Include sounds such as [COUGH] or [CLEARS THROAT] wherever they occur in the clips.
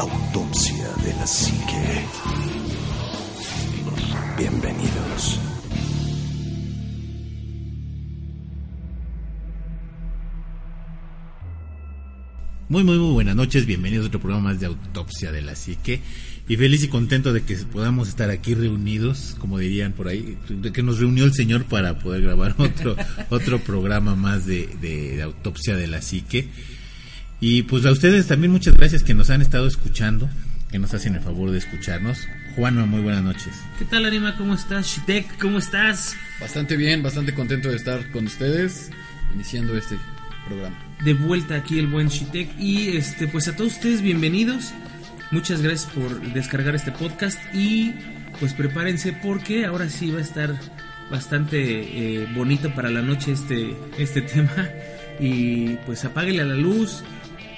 Autopsia de la Psique. Bienvenidos. Muy, muy, muy buenas noches. Bienvenidos a otro programa más de Autopsia de la Psique. Y feliz y contento de que podamos estar aquí reunidos, como dirían por ahí, de que nos reunió el Señor para poder grabar [LAUGHS] otro, otro programa más de, de Autopsia de la Psique. Y pues a ustedes también muchas gracias que nos han estado escuchando, que nos hacen el favor de escucharnos. Juanma, muy buenas noches. ¿Qué tal, Anima? ¿Cómo estás? Shitek, ¿cómo estás? Bastante bien, bastante contento de estar con ustedes, iniciando este programa. De vuelta aquí el buen Shitek. Y este, pues a todos ustedes, bienvenidos. Muchas gracias por descargar este podcast. Y pues prepárense porque ahora sí va a estar bastante eh, bonito para la noche este, este [LAUGHS] tema. Y pues apáguele a la luz,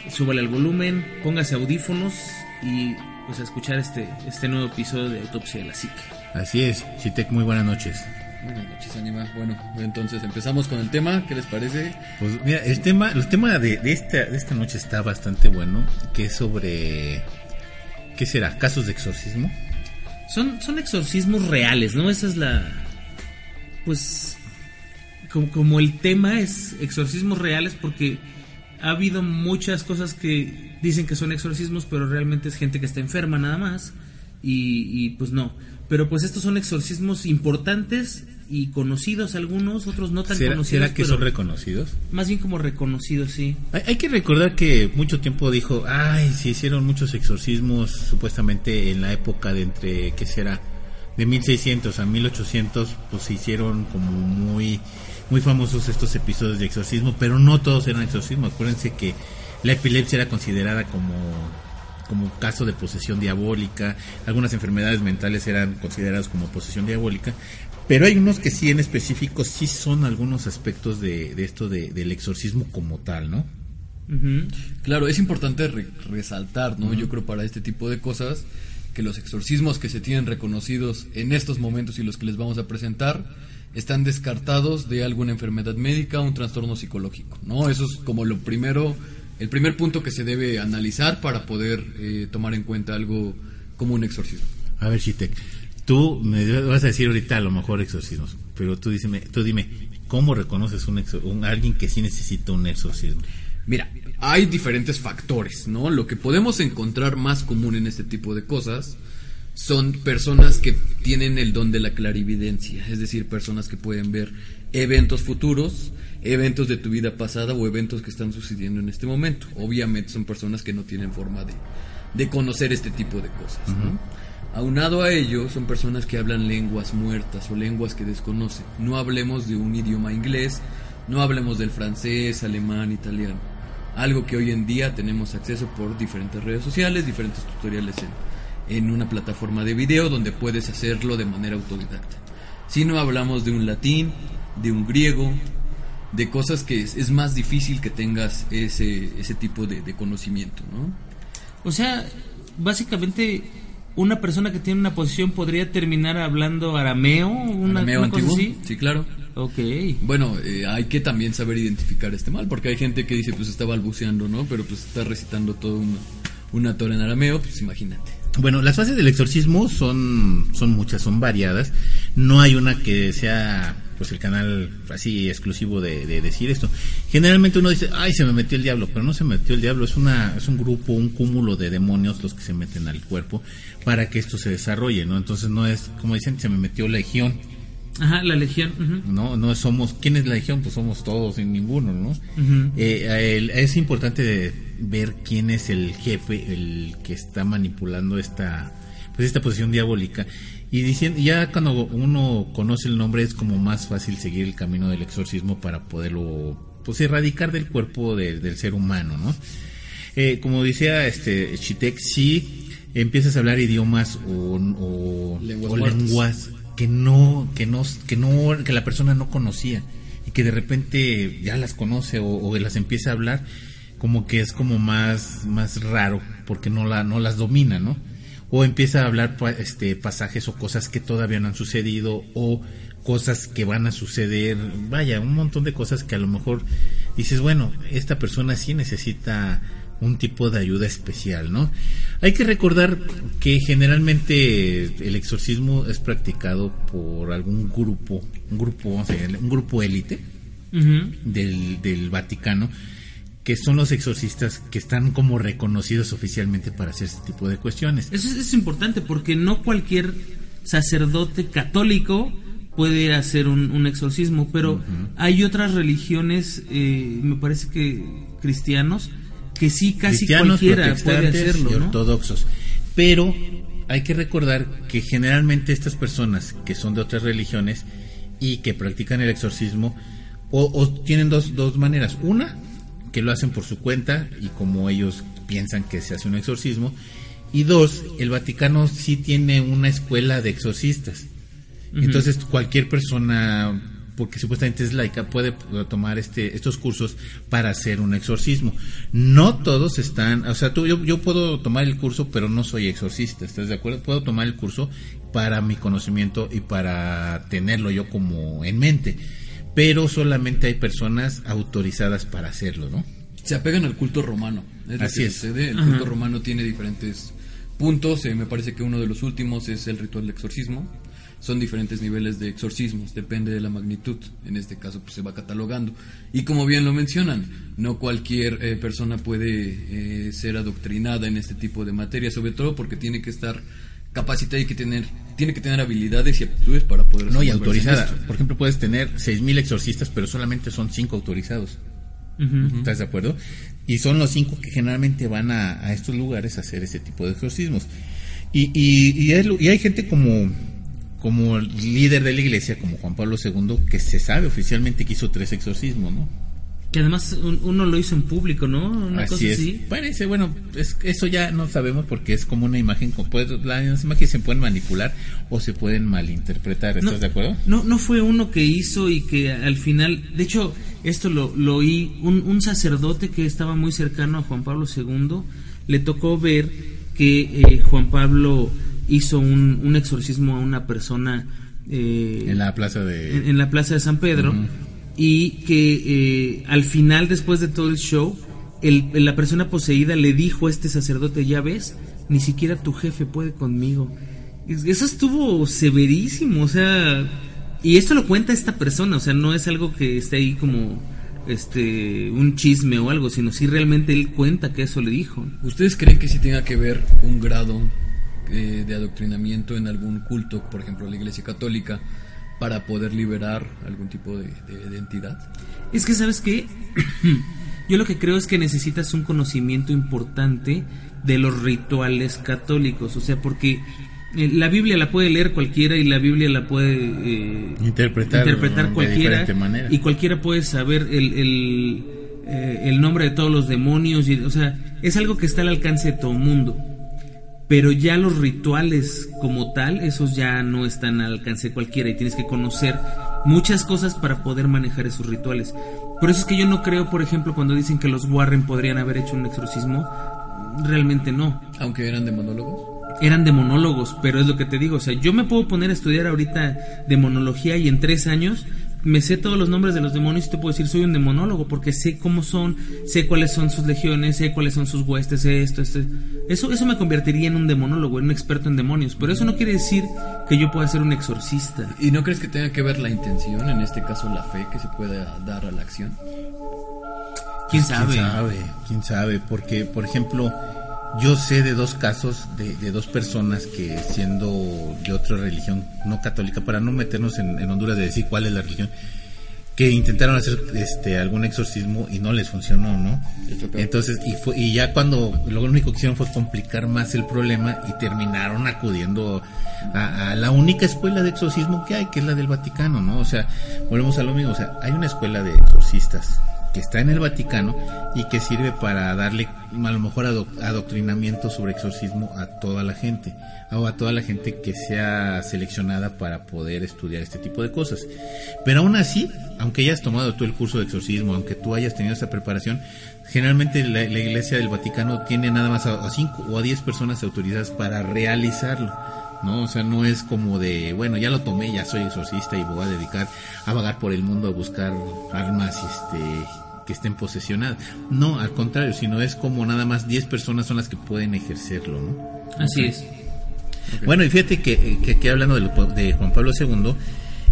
súbale al volumen, póngase audífonos y pues a escuchar este, este nuevo episodio de Autopsia de la Psique. Así es, Chitek, muy buenas noches. Buenas noches, Anima. Bueno, entonces empezamos con el tema, ¿qué les parece? Pues mira, el tema, el tema de, de, esta, de esta noche está bastante bueno, que es sobre, ¿qué será? ¿Casos de exorcismo? Son, son exorcismos reales, ¿no? Esa es la, pues, como, como el tema es exorcismos reales porque ha habido muchas cosas que dicen que son exorcismos, pero realmente es gente que está enferma nada más. Y, y, pues no. Pero pues estos son exorcismos importantes y conocidos algunos, otros no tan ¿Será, conocidos. ¿Será que son reconocidos? Más bien como reconocidos, sí. Hay, hay, que recordar que mucho tiempo dijo, ay, se hicieron muchos exorcismos supuestamente en la época de entre, ¿qué será? De 1600 a 1800, pues se hicieron como muy muy famosos estos episodios de exorcismo, pero no todos eran exorcismo. Acuérdense que la epilepsia era considerada como como caso de posesión diabólica, algunas enfermedades mentales eran consideradas como posesión diabólica, pero hay unos que sí en específico sí son algunos aspectos de, de esto de, del exorcismo como tal, ¿no? Uh -huh. Claro, es importante re resaltar, ¿no? Uh -huh. Yo creo para este tipo de cosas que los exorcismos que se tienen reconocidos en estos momentos y los que les vamos a presentar están descartados de alguna enfermedad médica o un trastorno psicológico, ¿no? Eso es como lo primero, el primer punto que se debe analizar para poder eh, tomar en cuenta algo como un exorcismo. A ver, Chitek, tú me vas a decir ahorita a lo mejor exorcismos, pero tú, díseme, tú dime, ¿cómo reconoces un, un alguien que sí necesita un exorcismo? Mira, hay diferentes factores, ¿no? Lo que podemos encontrar más común en este tipo de cosas son personas que tienen el don de la clarividencia, es decir, personas que pueden ver eventos futuros, eventos de tu vida pasada o eventos que están sucediendo en este momento. Obviamente son personas que no tienen forma de, de conocer este tipo de cosas. Uh -huh. ¿no? Aunado a ello, son personas que hablan lenguas muertas o lenguas que desconocen. No hablemos de un idioma inglés, no hablemos del francés, alemán, italiano. Algo que hoy en día tenemos acceso por diferentes redes sociales, diferentes tutoriales en, en una plataforma de video donde puedes hacerlo de manera autodidacta. Si no hablamos de un latín, de un griego, de cosas que es, es más difícil que tengas ese, ese tipo de, de, conocimiento, ¿no? O sea, básicamente una persona que tiene una posición podría terminar hablando arameo, una, arameo una antiguo, cosa así. sí, claro. Ok. Bueno, eh, hay que también saber identificar este mal, porque hay gente que dice, pues está balbuceando, ¿no? Pero pues está recitando todo una, una tora en arameo, pues imagínate. Bueno, las fases del exorcismo son, son muchas, son variadas. No hay una que sea pues el canal así exclusivo de, de, decir esto. Generalmente uno dice, ay, se me metió el diablo, pero no se metió el diablo, es una es un grupo, un cúmulo de demonios los que se meten al cuerpo para que esto se desarrolle, ¿no? Entonces no es, como dicen, se me metió la legión. Ajá, la legión. Uh -huh. No, no somos, ¿quién es la legión? Pues somos todos sin ninguno, ¿no? Uh -huh. eh, el, es importante ver quién es el jefe, el que está manipulando esta, pues esta posición diabólica. Y diciendo ya cuando uno conoce el nombre es como más fácil seguir el camino del exorcismo para poderlo pues erradicar del cuerpo de, del ser humano no eh, como decía este Chitek sí empiezas a hablar idiomas o, o, lenguas, o lenguas que no que no que no que la persona no conocía y que de repente ya las conoce o, o las empieza a hablar como que es como más más raro porque no la no las domina no o empieza a hablar este pasajes o cosas que todavía no han sucedido o cosas que van a suceder, vaya, un montón de cosas que a lo mejor dices, bueno, esta persona sí necesita un tipo de ayuda especial, ¿no? Hay que recordar que generalmente el exorcismo es practicado por algún grupo, un grupo, vamos a decir, un grupo élite del, del Vaticano, que son los exorcistas que están como reconocidos oficialmente para hacer este tipo de cuestiones. Eso es, es importante porque no cualquier sacerdote católico puede hacer un, un exorcismo, pero hay otras religiones, eh, me parece que cristianos, que sí casi cristianos, cualquiera puede hacerlo, y ¿no? ortodoxos. Pero hay que recordar que generalmente estas personas que son de otras religiones y que practican el exorcismo o, o tienen dos, dos maneras. Una, que lo hacen por su cuenta y como ellos piensan que se hace un exorcismo. Y dos, el Vaticano sí tiene una escuela de exorcistas. Entonces cualquier persona, porque supuestamente es laica, puede tomar este, estos cursos para hacer un exorcismo. No todos están, o sea, tú, yo, yo puedo tomar el curso, pero no soy exorcista, ¿estás de acuerdo? Puedo tomar el curso para mi conocimiento y para tenerlo yo como en mente. Pero solamente hay personas autorizadas para hacerlo, ¿no? Se apegan al culto romano. Es lo Así que es. sucede. El Ajá. culto romano tiene diferentes puntos. eh, me parece que uno de los últimos es el ritual de exorcismo. Son diferentes niveles de exorcismos, depende de la magnitud. En este caso, pues se va catalogando. Y como bien lo mencionan, no cualquier eh, persona puede eh, ser adoctrinada en este tipo de materia, sobre todo porque tiene que estar capacitada y que tener, tiene que tener habilidades y aptitudes para poder No, y autorizada. Por ejemplo, puedes tener 6.000 exorcistas, pero solamente son 5 autorizados. ¿Estás de acuerdo? Y son los cinco que generalmente van a, a estos lugares a hacer ese tipo de exorcismos. Y, y, y, hay, y hay gente como, como líder de la iglesia, como Juan Pablo II, que se sabe oficialmente que hizo tres exorcismos, ¿no? Que además un- uno lo hizo en público, ¿no? Una cosa así es. así. Parece, bueno, es, eso ya no sabemos porque es como una imagen, como puede- las imágenes se pueden manipular o se pueden malinterpretar, ¿estás No, de acuerdo? No, no fue uno que hizo y que al final, de hecho, esto lo, lo oí, un, un sacerdote que estaba muy cercano a Juan Pablo II, le tocó ver que eh, Juan Pablo hizo un, un exorcismo a una persona eh, En la plaza de... en, en la plaza de San Pedro. Y que eh, al final, después de todo el show, el, la persona poseída le dijo a este sacerdote, ya ves, ni siquiera tu jefe puede conmigo. Es- Eso estuvo severísimo, o sea, y esto lo cuenta esta persona, o sea, no es algo que esté ahí como este un chisme o algo, sino si realmente él cuenta que eso le dijo. ¿Ustedes creen que sí tenga que ver un grado eh, de adoctrinamiento en algún culto, por ejemplo la Iglesia Católica, para poder liberar algún tipo de, de- de entidad? Es que, ¿sabes qué? [CLEARS THROAT] Yo lo que creo es que necesitas un conocimiento importante de los rituales católicos, o sea, porque eh, la Biblia la puede leer cualquiera y la Biblia la puede eh, Interpretar interpretar de cualquiera diferente manera. y cualquiera puede saber el, el, eh, el nombre de todos los demonios, y, o sea, es algo que está al alcance de todo mundo. Pero ya los rituales como tal, esos ya no están al alcance de cualquiera y tienes que conocer muchas cosas para poder manejar esos rituales. Por eso es que yo no creo, por ejemplo, cuando dicen que los Warren podrían haber hecho un exorcismo, realmente no. Aunque eran de monólogos. Eran demonólogos, pero es lo que te digo, o sea, yo me puedo poner a estudiar ahorita demonología y en tres años me sé todos los nombres de los demonios y te puedo decir soy un demonólogo porque sé cómo son, sé cuáles son sus legiones, sé cuáles son sus huestes, sé esto, esto. Eso, eso me convertiría en un demonólogo, en un experto en demonios, pero eso no quiere decir que yo pueda ser un exorcista. ¿Y no crees que tenga que ver la intención, en este caso la fe que se pueda dar a la acción? ¿Quién sabe? ¿Quién sabe? ¿Quién sabe? Porque, por ejemplo, yo sé de dos casos de, de dos personas que siendo de otra religión no católica, para no meternos en, en Honduras de decir cuál es la religión, que intentaron hacer este algún exorcismo y no les funcionó, ¿no? Entonces, y fue, y ya cuando lo único que hicieron fue complicar más el problema y terminaron acudiendo a, a la única escuela de exorcismo que hay, que es la del Vaticano, ¿no? O sea, volvemos a lo mismo, o sea, hay una escuela de exorcistas que está en el Vaticano y que sirve para darle a lo mejor ado- adoctrinamiento sobre exorcismo a toda la gente o a toda la gente que sea seleccionada para poder estudiar este tipo de cosas. Pero aún así, aunque hayas tomado tú el curso de exorcismo, aunque tú hayas tenido esa preparación, generalmente la, la Iglesia del Vaticano tiene nada más a 5 o a 10 personas autorizadas para realizarlo. ¿no? O sea, no es como de, bueno, ya lo tomé, ya soy exorcista y voy a dedicar a vagar por el mundo a buscar armas este que estén posesionadas. No, al contrario, sino es como nada más 10 personas son las que pueden ejercerlo, ¿no? Así es. Bueno, y fíjate que, que aquí hablando de, lo- de Juan Pablo II,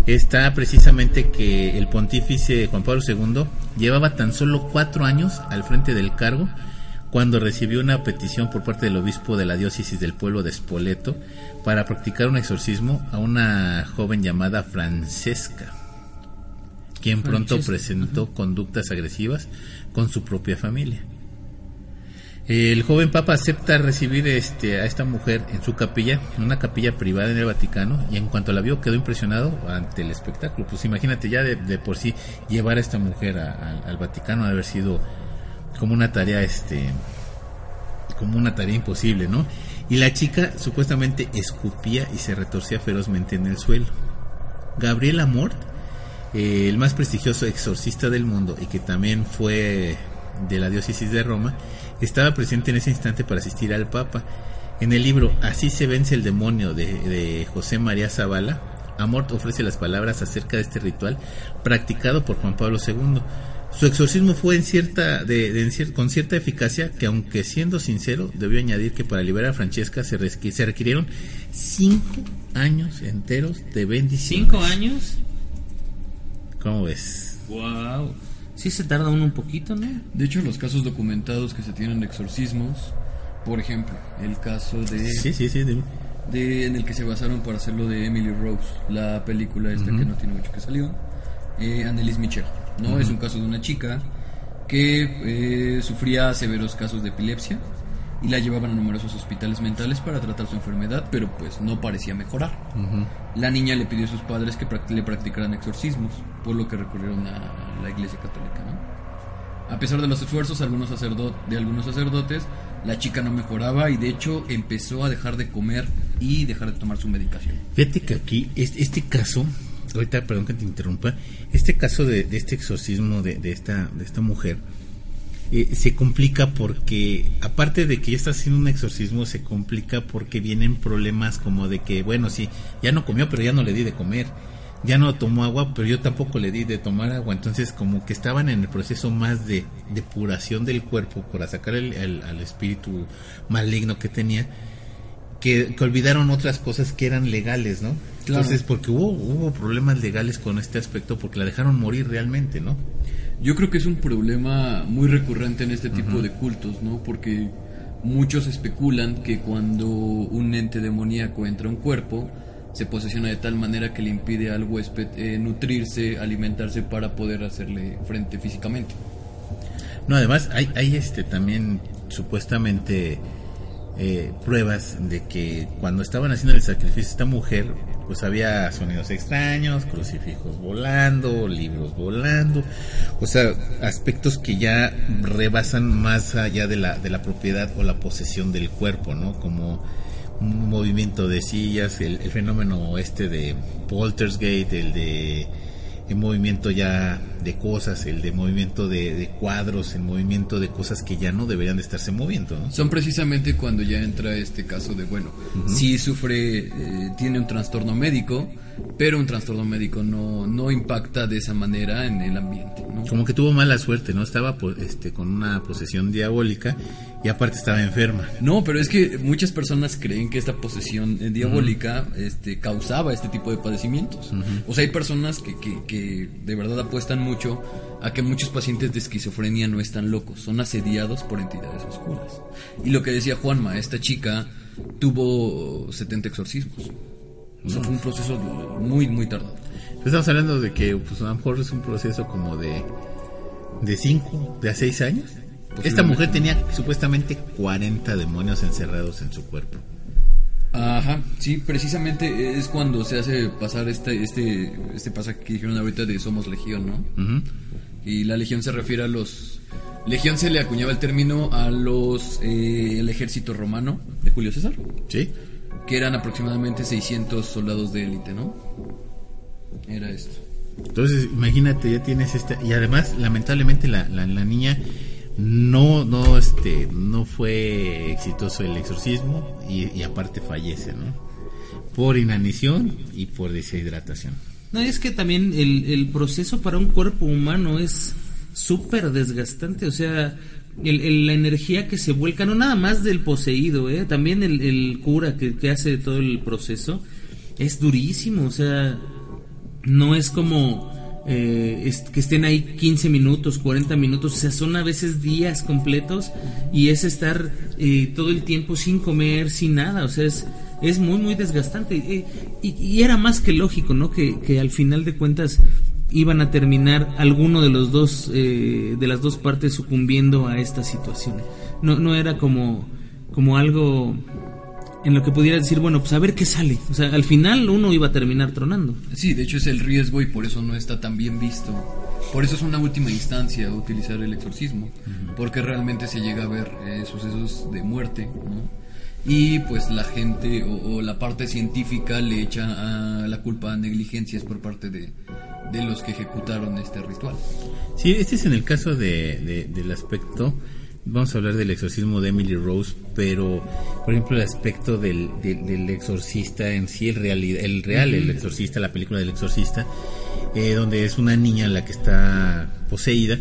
está precisamente que el pontífice Juan Pablo II llevaba tan solo cuatro años al frente del cargo cuando recibió una petición por parte del obispo de la diócesis del pueblo de Spoleto para practicar un exorcismo a una joven llamada Francesca, quien pronto presentó conductas agresivas con su propia familia. El joven papa acepta recibir este, a esta mujer en su capilla, en una capilla privada en el Vaticano, y en cuanto la vio quedó impresionado ante el espectáculo. Pues imagínate ya de, de por sí llevar a esta mujer a- a- al Vaticano ha haber sido como una tarea, este, como una tarea imposible, ¿no? Y la chica supuestamente escupía y se retorcía ferozmente en el suelo. Gabriel Amort, eh, el más prestigioso exorcista del mundo y que también fue de la diócesis de Roma, estaba presente en ese instante para asistir al Papa. En el libro Así se vence el demonio de, de José María Zavala, Amort ofrece las palabras acerca de este ritual practicado por Juan Pablo II. Su exorcismo fue en cierta, de, con cierta eficacia que aunque siendo sincero, debió añadir que para liberar a Francesca se, requirieron cinco años enteros de bendición. ¿Cinco años? ¿Cómo ves? Wow. Sí se tarda uno un poquito, ¿no? De hecho, los casos documentados que se tienen de exorcismos, por ejemplo, el caso de, Sí, sí, sí. de- de- en el que se basaron para hacerlo de Emily Rose, la película esta que no tiene mucho que salió, eh, Annelise Michel, ¿no? Es un caso de una chica que eh, sufría severos casos de epilepsia y la llevaban a numerosos hospitales mentales para tratar su enfermedad, pero pues no parecía mejorar. La niña le pidió a sus padres que le practicaran exorcismos, por lo que recurrieron a la iglesia católica, ¿no? A pesar de los esfuerzos algunos de algunos sacerdotes, la chica no mejoraba y de hecho empezó a dejar de comer y dejar de tomar su medicación. Fíjate que aquí, este, este caso, ahorita perdón que te interrumpa, este caso de, de este exorcismo de, de esta, de esta mujer, eh, se complica porque, aparte de que ya está haciendo un exorcismo, se complica porque vienen problemas como de que, bueno, sí, ya no comió, pero ya no le di de comer. Ya no tomó agua, pero yo tampoco le di de tomar agua. Entonces, como que estaban en el proceso más de depuración del cuerpo para sacar el, el- al espíritu maligno que tenía que, que olvidaron otras cosas que eran legales, ¿no? Claro. Entonces, porque hubo, hubo problemas legales con este aspecto, porque la dejaron morir realmente, ¿no? Yo creo que es un problema muy recurrente en este tipo de cultos, ¿no? Porque muchos especulan que cuando un ente demoníaco entra a un cuerpo, se posesiona de tal manera que le impide al huésped eh, nutrirse, alimentarse para poder hacerle frente físicamente. No, además hay, hay este también supuestamente eh, pruebas de que cuando estaban haciendo el sacrificio esta mujer, pues había sonidos extraños, crucifijos volando, libros volando, o sea, aspectos que ya rebasan más allá de la, de la propiedad o la posesión del cuerpo, ¿no? Como un movimiento de sillas, el, fenómeno este de Poltergeist, el de el movimiento ya de cosas, el de movimiento de, de cuadros, el movimiento de cosas que ya no deberían de estarse moviendo, ¿no? Son precisamente cuando ya entra este caso de, bueno, sí sufre, eh, tiene un trastorno médico, pero un trastorno médico no, no impacta de esa manera en el ambiente, ¿no? Como que tuvo mala suerte, ¿no? Estaba pues, este, con una posesión diabólica y aparte estaba enferma. No, pero es que muchas personas creen que esta posesión eh, diabólica este, causaba este tipo de padecimientos. O sea, hay personas que, que, que de verdad apuestan mucho a que muchos pacientes de esquizofrenia no están locos, son asediados por entidades oscuras. Y lo que decía Juanma, esta chica tuvo 70 exorcismos. O sea, fue un proceso muy, muy tardado. Estamos hablando de que pues, a lo mejor es un proceso como de de 5, de a 6 años. Esta mujer tenía supuestamente 40 demonios encerrados en su cuerpo. Ajá, sí, precisamente es cuando se hace pasar este, este, este pasaje que dijeron ahorita de Somos Legión, ¿no? Y la legión se refiere a los... Legión se le acuñaba el término a los... eh, el ejército romano de Julio César, ¿Sí? que eran aproximadamente 600 soldados de élite, ¿no? Era esto. Entonces, imagínate, ya tienes esta y además lamentablemente la, la, la niña no no este no fue exitoso el exorcismo y, aparte fallece, ¿no? Por inanición y por deshidratación. No, es que también el, proceso para un cuerpo humano es súper desgastante, o sea, el- la energía que se vuelca, no nada más del poseído, ¿eh? también el, el cura que, que hace todo el proceso, es durísimo, o sea, no es como eh, que estén ahí 15 minutos, 40 minutos, o sea, son a veces días completos y es estar eh, todo el tiempo sin comer, sin nada, o sea, es, es muy, muy desgastante. Eh, y, y era más que lógico, ¿no? Que, que al final de cuentas iban a terminar alguno de los dos, eh, de las dos partes sucumbiendo a esta situación. No, no era como, como algo en lo que pudiera decir, bueno, pues a ver qué sale. O sea, al final uno iba a terminar tronando. Sí, de hecho es el riesgo y por eso no está tan bien visto. Por eso es una última instancia utilizar el exorcismo, porque realmente se llega a ver eh, sucesos de muerte, ¿no? Y pues la gente o, o la parte científica le echa a la culpa a negligencias por parte de, de los que ejecutaron este ritual. Sí, este es en el caso de, de- del aspecto, vamos a hablar del exorcismo de Emily Rose, pero por ejemplo el aspecto del, del, del exorcista en sí, el real, el real, el exorcista, la película del exorcista, eh, donde es una niña la que está poseída,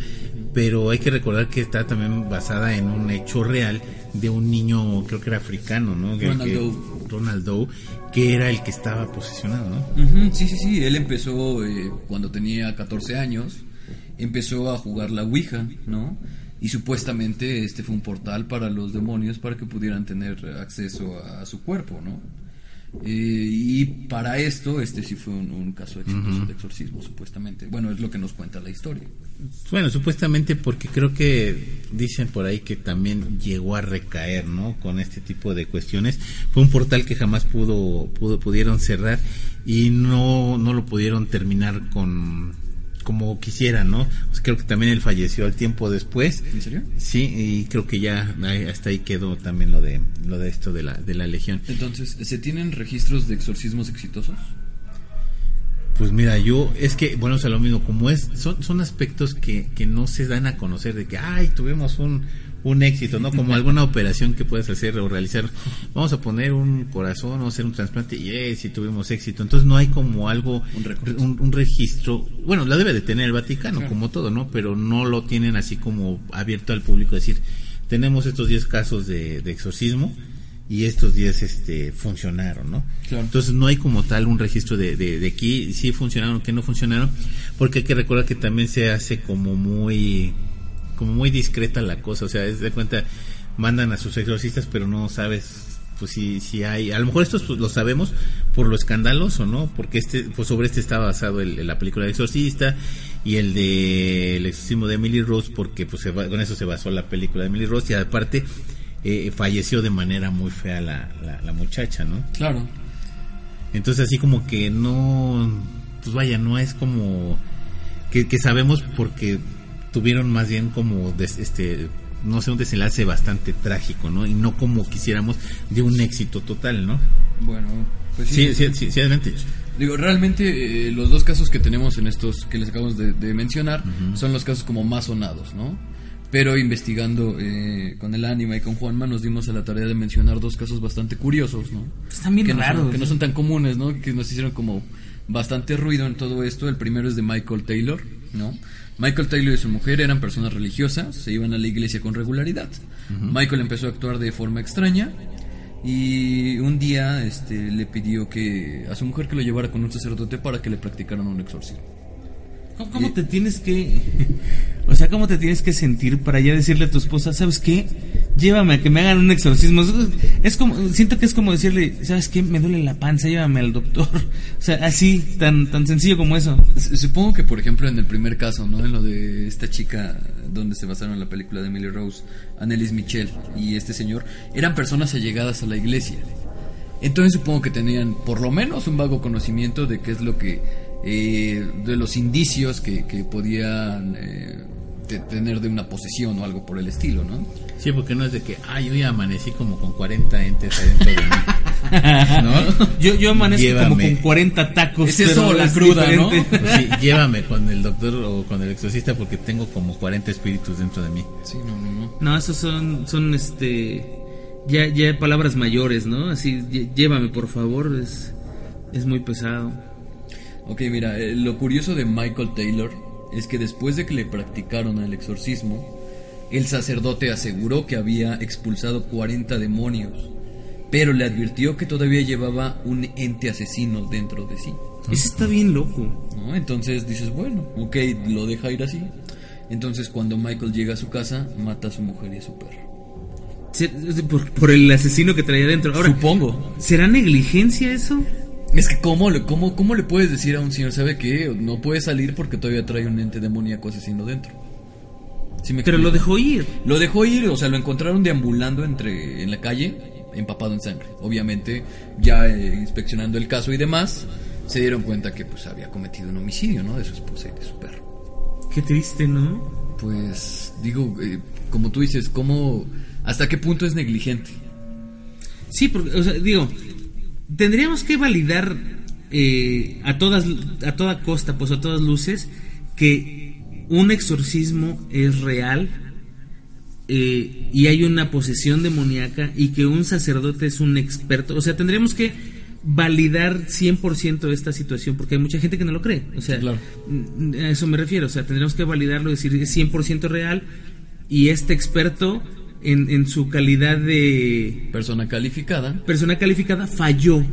pero hay que recordar que está también basada en un hecho real de un niño, creo que era africano, ¿no? Ronald que- Doe. Ronald Doe, que era el que estaba posesionado, ¿no? Ujú, sí, sí, sí, él empezó eh, cuando tenía 14 años, empezó a jugar la Ouija, ¿no? Y supuestamente este fue un portal para los demonios para que pudieran tener acceso a, a su cuerpo, ¿no? Eh, y para esto, este sí fue un, un caso exitoso de exorcismo, supuestamente. Bueno, es lo que nos cuenta la historia. Bueno, supuestamente porque creo que dicen por ahí que también llegó a recaer, ¿no? Con este tipo de cuestiones. Fue un portal que jamás pudo, pudo pudieron cerrar y no, no lo pudieron terminar con como quisieran, ¿no? Pues creo que también él falleció al tiempo después. ¿En serio? Sí, y creo que ya hasta ahí quedó también lo de lo de esto de la de la legión. Entonces, ¿se tienen registros de exorcismos exitosos? Pues mira, yo es que, bueno, o sea, lo mismo, como es, son, son aspectos que, que no se dan a conocer de que, ay, tuvimos un, un éxito, ¿no? Como alguna operación que puedes hacer o realizar. Vamos a poner un corazón, vamos a hacer un trasplante y, eh, si tuvimos éxito. Entonces no hay como algo, Un récord. un, un registro, bueno, la debe de tener el Vaticano, Claro. como todo, ¿no? Pero no lo tienen así como abierto al público, decir, tenemos estos 10 casos de, de exorcismo y estos 10 este, funcionaron, ¿no? Claro. Entonces no hay como tal un registro de, de, de aquí, si funcionaron, que no funcionaron, porque hay que recordar que también se hace como muy, como muy discreta la cosa, o sea, es de cuenta, mandan a sus exorcistas, pero no sabes pues si, si hay, a lo mejor estos pues, lo sabemos por lo escandaloso, ¿no? Porque este, pues sobre este está basado el, la película de Exorcista y el de el exorcismo de Emily Rose, porque pues se va- con eso se basó la película de Emily Rose y aparte eh, falleció de manera muy fea la, la, la muchacha, ¿no? Claro. Entonces así como que no, pues vaya, no es como que, que sabemos porque tuvieron más bien como des- este no sé un desenlace bastante trágico, ¿no? Y no como quisiéramos de un éxito total, ¿no? Bueno, pues Sí, sí, sí, sí, adelante. Digo, realmente eh, los dos casos que tenemos en estos que les acabamos de, de mencionar son los casos como más sonados, ¿no? Pero investigando eh, con el ánima y con Juanma nos dimos a la tarea de mencionar dos casos bastante curiosos, ¿no? Están bien que no, son, raros. que no son tan comunes, ¿no? Que nos hicieron como bastante ruido en todo esto. El primero es de Michael Taylor, ¿no? Michael Taylor y su mujer eran personas religiosas, se iban a la iglesia con regularidad. Michael empezó a actuar de forma extraña y un día este, le pidió que a su mujer que lo llevara con un sacerdote para que le practicaran un exorcismo. ¿Cómo, cómo te tienes que... [LAUGHS] O sea, ¿cómo te tienes que sentir para ya decirle a tu esposa, ¿sabes qué? Llévame a que me hagan un exorcismo. Es como, siento que es como decirle, ¿sabes qué? Me duele la panza, llévame al doctor. O sea, así, tan, tan sencillo como eso. Supongo que, por ejemplo, en el primer caso, ¿no? En lo de esta chica donde se basaron la película de Emily Rose, Annelies Michel y este señor, eran personas allegadas a la iglesia. Entonces supongo que tenían por lo menos un vago conocimiento de qué es lo que, eh, de los indicios que, que podían eh, te- tener de una posesión o algo por el estilo, ¿no? Sí, porque no es de que, ay, hoy amanecí como con 40 entes adentro de mí. [LAUGHS] ¿No? Yo, yo amanezco como Llévame. con 40 tacos. Es eso, la cruda, ¿no? Pues sí, [LAUGHS] llévame con el doctor o con el exorcista porque tengo como 40 espíritus dentro de mí. Sí, no, no, no. No, esos son, son este, ya, ya palabras mayores, ¿no? Así, llévame por favor, es, es muy pesado. Ok, mira, eh, lo curioso de Michael Taylor es que después de que le practicaron el exorcismo, el sacerdote aseguró que había expulsado 40 demonios, pero le advirtió que todavía llevaba un ente asesino dentro de sí. Ese está bien loco. ¿no? Entonces dices, bueno, ok, lo deja ir así. Entonces cuando Michael llega a su casa, mata a su mujer y a su perro. Por, por el asesino que traía dentro. Ahora, Supongo. ¿será negligencia eso? Es que ¿cómo, le- cómo, ¿cómo le puedes decir a un señor, sabe qué? No puede salir porque todavía trae un ente demoníaco asesino dentro. ¿Sí me Pero lo dejó ir. Lo dejó ir, o sea, lo encontraron deambulando entre en la calle, empapado en sangre. Obviamente, ya eh, inspeccionando el caso y demás, se dieron cuenta que pues había cometido un homicidio, ¿no? De su esposa y de su perro. Qué triste, ¿no? Pues digo, eh, como tú dices, ¿cómo, hasta qué punto es negligente? Sí, porque, o sea, digo, tendríamos que validar eh, a todas, a toda costa, pues a todas luces, que un exorcismo es real eh, y hay una posesión demoníaca y que un sacerdote es un experto. O sea, tendríamos que validar 100% esta situación porque hay mucha gente que no lo cree. O sea, claro. a eso me refiero. O sea, tendríamos que validarlo y decir es 100% real y este experto en, en su calidad de Persona calificada. persona calificada falló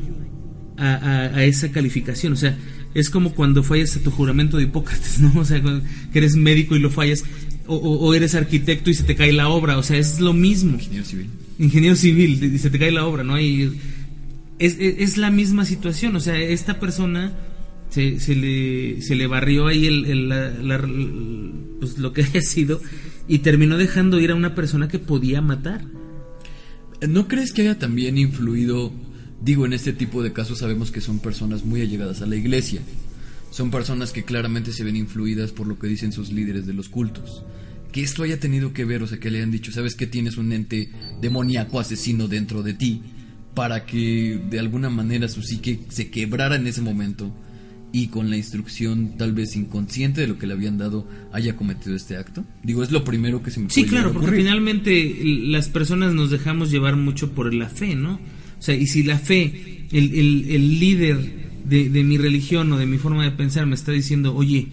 a, a- a esa calificación. O sea, es como cuando fallas a tu juramento de Hipócrates, [LAUGHS] ¿no? O sea, que eres médico y lo fallas, o, o- o eres arquitecto y se te cae la obra. O sea, es lo mismo. Ingeniero civil. Ingeniero civil y se te cae la obra, ¿no? Y es, es- es la misma situación. O sea, esta persona se, se le, se le barrió ahí el, el- la- la- pues, lo que [LAUGHS] haya sido y terminó dejando ir a una persona que podía matar. ¿No crees que haya también influido, digo, en este tipo de casos sabemos que son personas muy allegadas a la iglesia? Son personas que claramente se ven influidas por lo que dicen sus líderes de los cultos. Que esto haya tenido que ver, o sea, que le hayan dicho, sabes que tienes un ente demoníaco asesino dentro de ti, para que de alguna manera su psique se quebrara en ese momento y con la instrucción tal vez inconsciente de lo que le habían dado haya cometido este acto. Digo, es lo primero que se me Sí, puede claro, porque finalmente las personas nos dejamos llevar mucho por la fe, ¿no? O sea, y si la fe, el, el- el líder de, de mi religión o de mi forma de pensar me está diciendo, oye,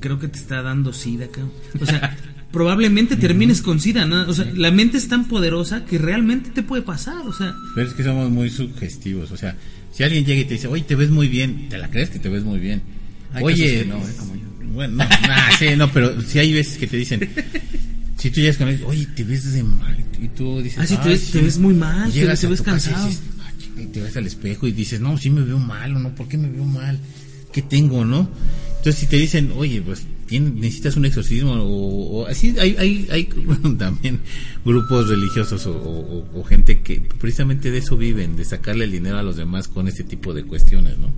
creo que te está dando sida, cabrón. O sea, [LAUGHS] probablemente termines con sida, ¿no? O sea, la mente es tan poderosa que realmente te puede pasar, o sea, Pero es que somos muy sugestivos. O sea, si alguien llega y te dice, oye, te ves muy bien, te la crees que te ves muy bien. Hay oye, no, ¿eh? Como yo. bueno, no, nah, sí, no, pero si hay veces que te dicen, si tú llegas con él, oye, te ves de mal, y tú dices, Ah, sí, te "Ay, ves- te ves muy mal, te llegas ves- te ves y cansado. dices, "Ah, chinga", y te ves al espejo y dices, no, sí me veo mal, o no, ¿por qué me veo mal? ¿Qué tengo, no? Entonces, si te dicen, oye, pues tien- necesitas un exorcismo, o, o así, hay, hay, hay [LAUGHS] bueno, también grupos religiosos o, o- o gente que precisamente de eso viven, de sacarle el dinero a los demás con este tipo de cuestiones, ¿no?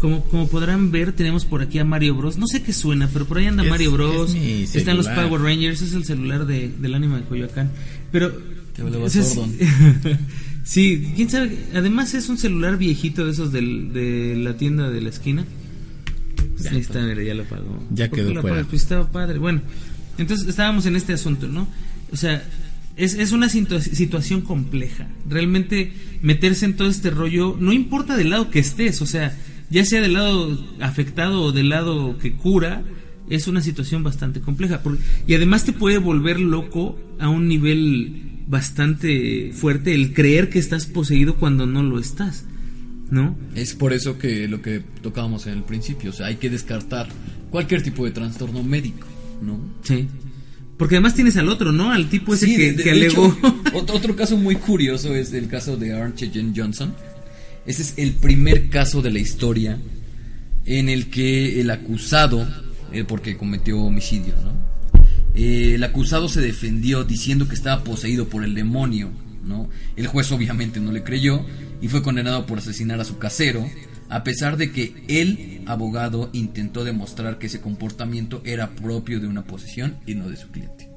como, como podrán ver, tenemos por aquí a Mario Bros. No sé qué suena, pero por ahí anda Es- Mario Bros. es mi Están los. Power Rangers, es el celular de, del ánima de Coyoacán. Pero. Te hablaba o sea, Sordon. sí, [LAUGHS] sí, quién sabe. Además, es un celular viejito de esos del, de la tienda de la esquina. Ya Ahí está, mira, ya lo pagó. Ya ¿Por qué quedó lo fuera. Pues estaba padre. Bueno, entonces estábamos en este asunto, ¿no? O sea, es, es una situa- situación compleja. Realmente meterse en todo este rollo, no importa del lado que estés, o sea, ya sea del lado afectado o del lado que cura, es una situación bastante compleja. Por- y además te puede volver loco a un nivel bastante fuerte el creer que estás poseído cuando no lo estás, ¿no? Es por eso que lo que tocábamos en el principio, o sea, hay que descartar cualquier tipo de trastorno médico, ¿no? Sí. Porque además tienes al otro, ¿no? Al tipo ese Sí, que, de- que de alegó. hecho, [LAUGHS] otro caso muy curioso es el caso de Archie Jen Johnson. Ese es el primer caso de la historia en el que el acusado, eh, porque cometió homicidio, ¿no? Eh, el acusado se defendió diciendo que estaba poseído por el demonio, ¿no? El juez obviamente no le creyó y fue condenado por asesinar a su casero, a pesar de que el abogado intentó demostrar que ese comportamiento era propio de una posesión y no de su cliente.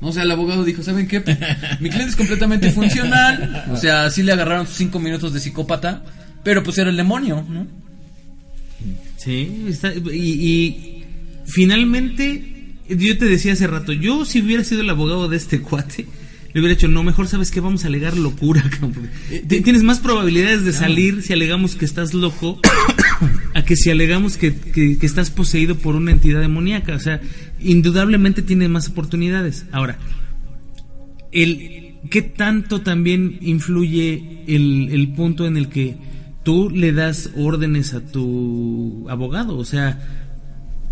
O sea, el abogado dijo, ¿saben qué? [LAUGHS] Mi cliente es completamente funcional. O sea, sí le agarraron sus cinco minutos de psicópata, pero pues era el demonio, ¿no? Sí, está- y, y finalmente, yo te decía hace rato, yo si hubiera sido el abogado de este cuate, le hubiera dicho, no, mejor sabes que vamos a alegar locura. [LAUGHS] cabrón, Tienes más probabilidades de salir si alegamos que estás loco [COUGHS] a que si alegamos que, que- que estás poseído por una entidad demoníaca. O sea, indudablemente tiene más oportunidades. Ahora, el qué tanto también influye el, el punto en el que tú le das órdenes a tu abogado, o sea,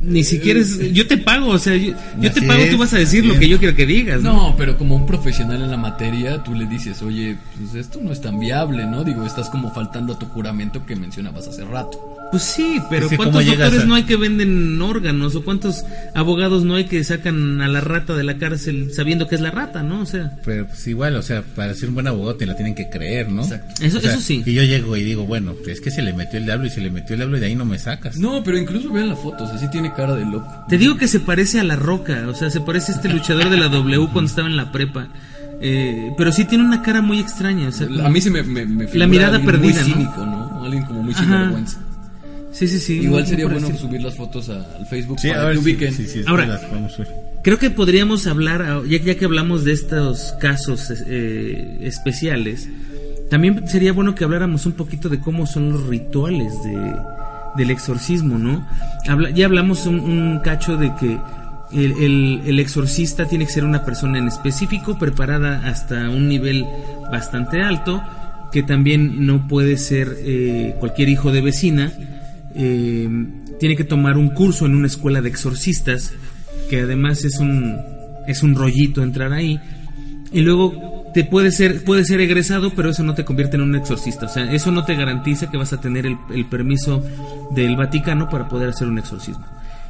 ni siquiera es, yo te pago, o sea, yo, yo te pago, es, tú vas a decir lo que yo quiero que digas, ¿no? No, pero como un profesional en la materia, tú le dices, oye, pues esto no es tan viable, ¿no? Digo, estás como faltando a tu juramento que mencionabas hace rato. Pues sí, pero Es que ¿cuántos ¿cómo llegas doctores a- no hay que venden órganos o cuántos abogados no hay que sacan a la rata de la cárcel sabiendo que es la rata, ¿no? O sea, Pero pues igual, o sea, para ser un buen abogado te la tienen que creer, ¿no? Exacto. Eso- O sea, eso sí. Y yo llego y digo, bueno, pues es que se le metió el diablo y se le metió el diablo y de ahí no me sacas. No, pero incluso vean la foto, o sea, sí tiene cara de loco. Te digo que se parece a La Roca, o sea, se parece a este luchador de la W cuando estaba en la prepa. Eh, pero sí tiene una cara muy extraña, o sea, A mí se me, me, me figura mirada alguien perdida, muy ¿no? cínico, ¿no? Alguien como muy sinvergüenza. sí, sí, sí. Igual muy- sería muy bueno subir las fotos a- al Facebook Sí, a para ver que ubiquen. sí, sí, sí, Ahora- las vamos a ver. Creo que podríamos hablar, ah, ya, ya que hablamos de estos casos eh, especiales, también sería bueno que habláramos un poquito de cómo son los rituales de, del exorcismo, ¿no? Ya hablamos un, cacho de que el, el- el exorcista tiene que ser una persona en específico, preparada hasta un nivel bastante alto, que también no puede ser eh, cualquier hijo de vecina, eh, tiene que tomar un curso en una escuela de exorcistas, que además es un, es un rollito entrar ahí, y luego te puede ser, puede ser egresado, pero eso no te convierte en un exorcista, o sea, eso no te garantiza que vas a tener el, permiso del Vaticano para poder hacer un exorcismo.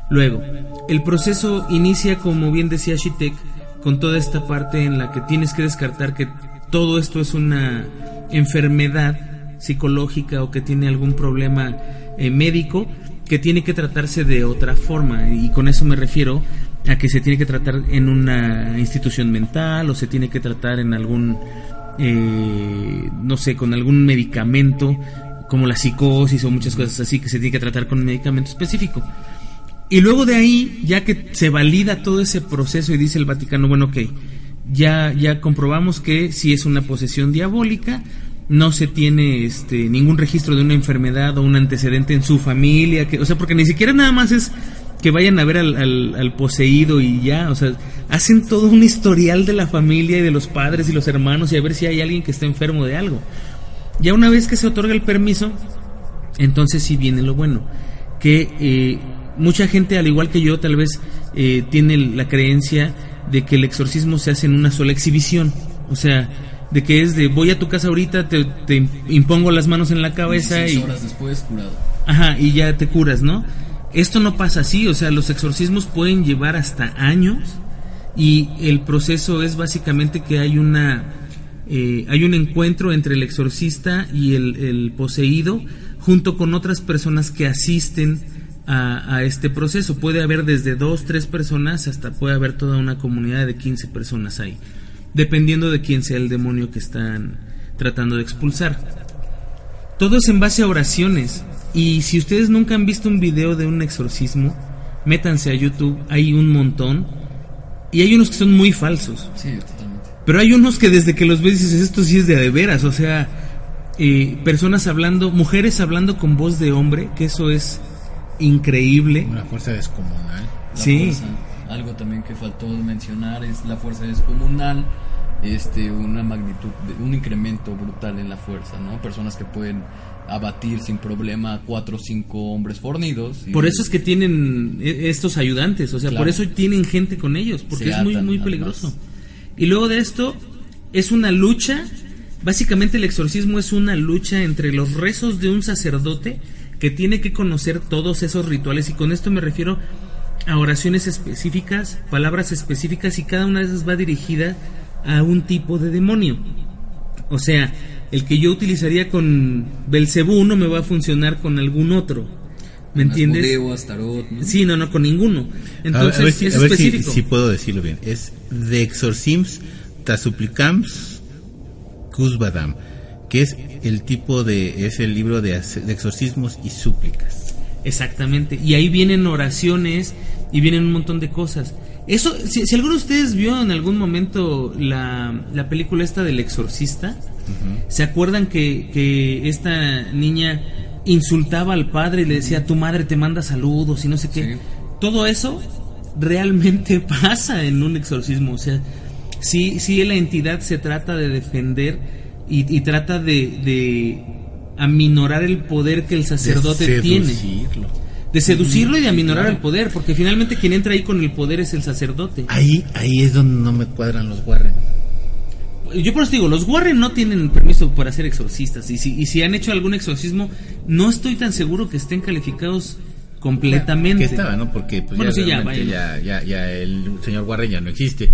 Luego, el proceso inicia, como bien decía Shitek, con toda esta parte en la que tienes que descartar que todo esto es una enfermedad psicológica o que tiene algún problema eh, médico que tiene que tratarse de otra forma y con eso me refiero a que se tiene que tratar en una institución mental o se tiene que tratar en algún eh, no sé con algún medicamento como la psicosis o muchas cosas así que se tiene que tratar con un medicamento específico. Y luego de ahí, ya que se valida todo ese proceso y dice el Vaticano, bueno, ok, ya, ya comprobamos que si es una posesión diabólica, no se tiene este, ningún registro de una enfermedad o un antecedente en su familia, que, o sea, porque ni siquiera nada más es que vayan a ver al, al- al poseído y ya, o sea, hacen todo un historial de la familia y de los padres y los hermanos y a ver si hay alguien que está enfermo de algo. Ya una vez que se otorga el permiso, entonces sí viene lo bueno, que eh, mucha gente, al igual que yo, tal vez eh, tiene la creencia de que el exorcismo se hace en una sola exhibición, o sea, de que es de voy a tu casa ahorita, te, te impongo las manos en la cabeza 16 y, horas después, curado. ajá, y ya te curas, ¿no? Esto no pasa así, o sea, los exorcismos pueden llevar hasta años y el proceso es básicamente que hay una eh, hay un encuentro entre el exorcista y el, el poseído junto con otras personas que asisten a, a este proceso. Puede haber desde dos, tres personas hasta puede haber toda una comunidad de 15 personas ahí, dependiendo de quién sea el demonio que están tratando de expulsar. Todo es en base a oraciones. Y si ustedes nunca han visto un video de un exorcismo, métanse a YouTube, hay un montón. Y hay unos que son muy falsos. Sí, totalmente. Pero hay unos que desde que los ves dices, esto sí es de a de veras. O sea, eh, personas hablando, mujeres hablando con voz de hombre, que eso es increíble. Una fuerza descomunal. La Sí. fuerza. Algo también que faltó mencionar es la fuerza descomunal, este, una magnitud, de- un incremento brutal en la fuerza, ¿no? Personas que pueden abatir sin problema a cuatro o cinco hombres fornidos. y- Por eso es que tienen eh, estos ayudantes, o sea, Claro. por eso tienen gente con ellos, porque Se es muy, muy además. peligroso. Y luego de esto, es una lucha, básicamente el exorcismo es una lucha entre los rezos de un sacerdote que tiene que conocer todos esos rituales, y con esto me refiero a oraciones específicas, palabras específicas, y cada una de esas va dirigida a un tipo de demonio. O sea, el que yo utilizaría con Belcebú no me va a funcionar con algún otro. ¿Me entiendes? Sí, no, no, con ninguno. A- Entonces, a ver, si, es a ver si- específico. si puedo decirlo bien. Es de exorcisms tasuplicams cusbadam, que es el tipo de es el libro de exorcismos y súplicas. Exactamente. Y ahí vienen oraciones y vienen un montón de cosas. Eso, si, si alguno de ustedes vio en algún momento la, la película esta del exorcista, ¿se acuerdan que, que esta niña insultaba al padre y le decía, tu madre te manda saludos y no sé qué? Sí. Todo eso realmente [LAUGHS] pasa en un exorcismo, o sea, sí, sí la entidad se trata de defender y, y trata de, de aminorar el poder que el sacerdote De tiene de seducirlo y de aminorar claro. el poder, porque finalmente quien entra ahí con el poder es el sacerdote. Ahí, ahí es donde no me cuadran los Warren. Yo por eso digo, los Warren no tienen permiso para ser exorcistas, y si, y si han hecho algún exorcismo, no estoy tan seguro que estén calificados completamente. Que estaba, ¿no? Porque pues Bueno, ya, sí, ya, vaya. ya, ya, ya el señor Warren ya no existe.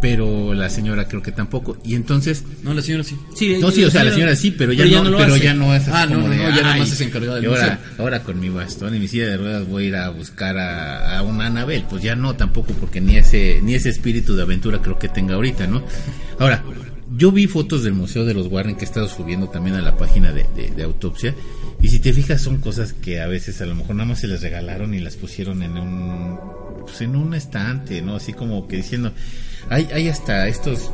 Pero la señora creo que tampoco. Y entonces, No, la señora sí. Sí, no, sí, o sea, la señora sí, pero ya, no, pero hace. ya no es así Ah, no, como no, de, no, ya nada "Ay, más es encargada del ahora, museo". ahora con mi bastón y mi silla de ruedas voy a ir a buscar a, a una Anabel. Pues ya no, tampoco, porque ni ese, ni ese espíritu de aventura creo que tenga ahorita, ¿no? Ahora, yo vi fotos del Museo de los Warren que he estado subiendo también a la página de, de- de autopsia. Y si te fijas, son cosas que a veces a lo mejor nada más se les regalaron y las pusieron en un, pues en un estante, ¿no? Así como que diciendo, hay, hay hasta estos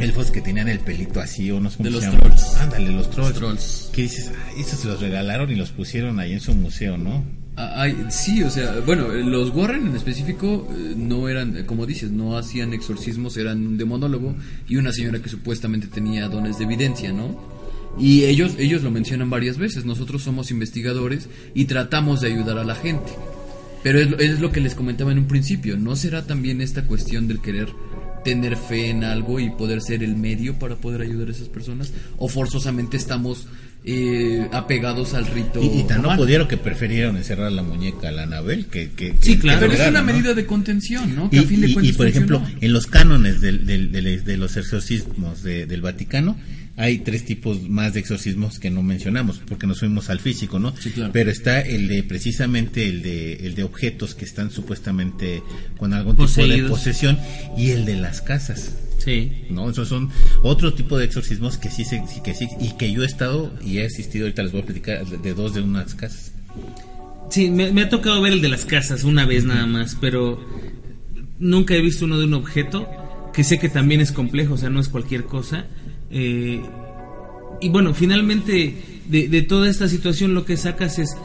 elfos que tenían el pelito así, o no sé cómo De se los llaman. trolls. Ándale, los trolls. Los trolls. Que dices, ay, esos se los regalaron y los pusieron ahí en su museo, ¿no? Ah, ay, sí, o sea, bueno, eh, los Warren en específico eh, no eran, eh, como dices, no hacían exorcismos, eran un demonólogo y una señora que supuestamente tenía dones de evidencia, ¿no? Y ellos, ellos lo mencionan varias veces, nosotros somos investigadores y tratamos de ayudar a la gente. Pero es, es lo que les comentaba en un principio, ¿no será también esta cuestión del querer tener fe en algo y poder ser el medio para poder ayudar a esas personas? ¿O forzosamente estamos eh, apegados al rito? Y, y tan no pudieron que prefirieron encerrar la muñeca a la Anabel que, que, Sí, que- claro. que Pero es una ¿no? medida de contención, ¿no? Que Y, a fin de y- cuentas y, por ejemplo, en los cánones del- del- del- de los exorcismos de- del Vaticano, hay tres tipos más de exorcismos que no mencionamos, porque nos fuimos al físico, ¿no? Sí, claro. Pero está el de, precisamente, el de, el de objetos que están supuestamente con algún tipo de posesión, y el de las casas. Sí. ¿no? Esos son otro tipo de exorcismos que sí, se, que sí, y que yo he estado y he asistido, ahorita les voy a platicar de, de dos de unas casas. Sí, me, me ha tocado ver el de las casas una vez nada más, pero nunca he visto uno de un objeto, que sé que también es complejo, o sea, no es cualquier cosa. Eh, y bueno, finalmente de, de toda esta situación lo que sacas es,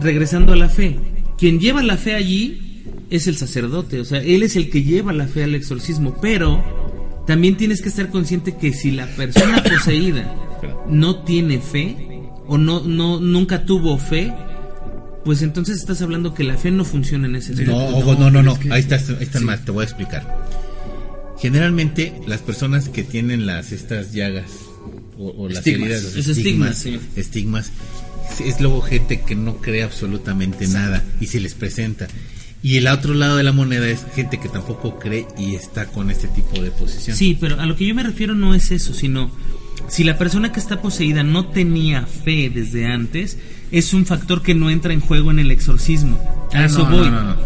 regresando a la fe, quien lleva la fe allí es el sacerdote, o sea, él es el que lleva la fe al exorcismo, pero también tienes que estar consciente que si la persona [COUGHS] poseída no tiene fe o no, no nunca tuvo fe, pues entonces estás hablando que la fe no funciona en ese No, sentido. ojo, no, no, no, es que- ahí está, ahí está sí. mal, te voy a explicar. Generalmente las personas que tienen las estas llagas o, o las Estigmas. heridas, los Es estigmas, estigmas, estigmas, es luego gente que no cree absolutamente nada y se les presenta. Y el otro lado de la moneda es gente que tampoco cree y está con este tipo de posición. Sí, pero a lo que yo me refiero no es eso, sino si la persona que está poseída no tenía fe desde antes, es un factor que no entra en juego en el exorcismo. A Ah, eso no, voy. no, no,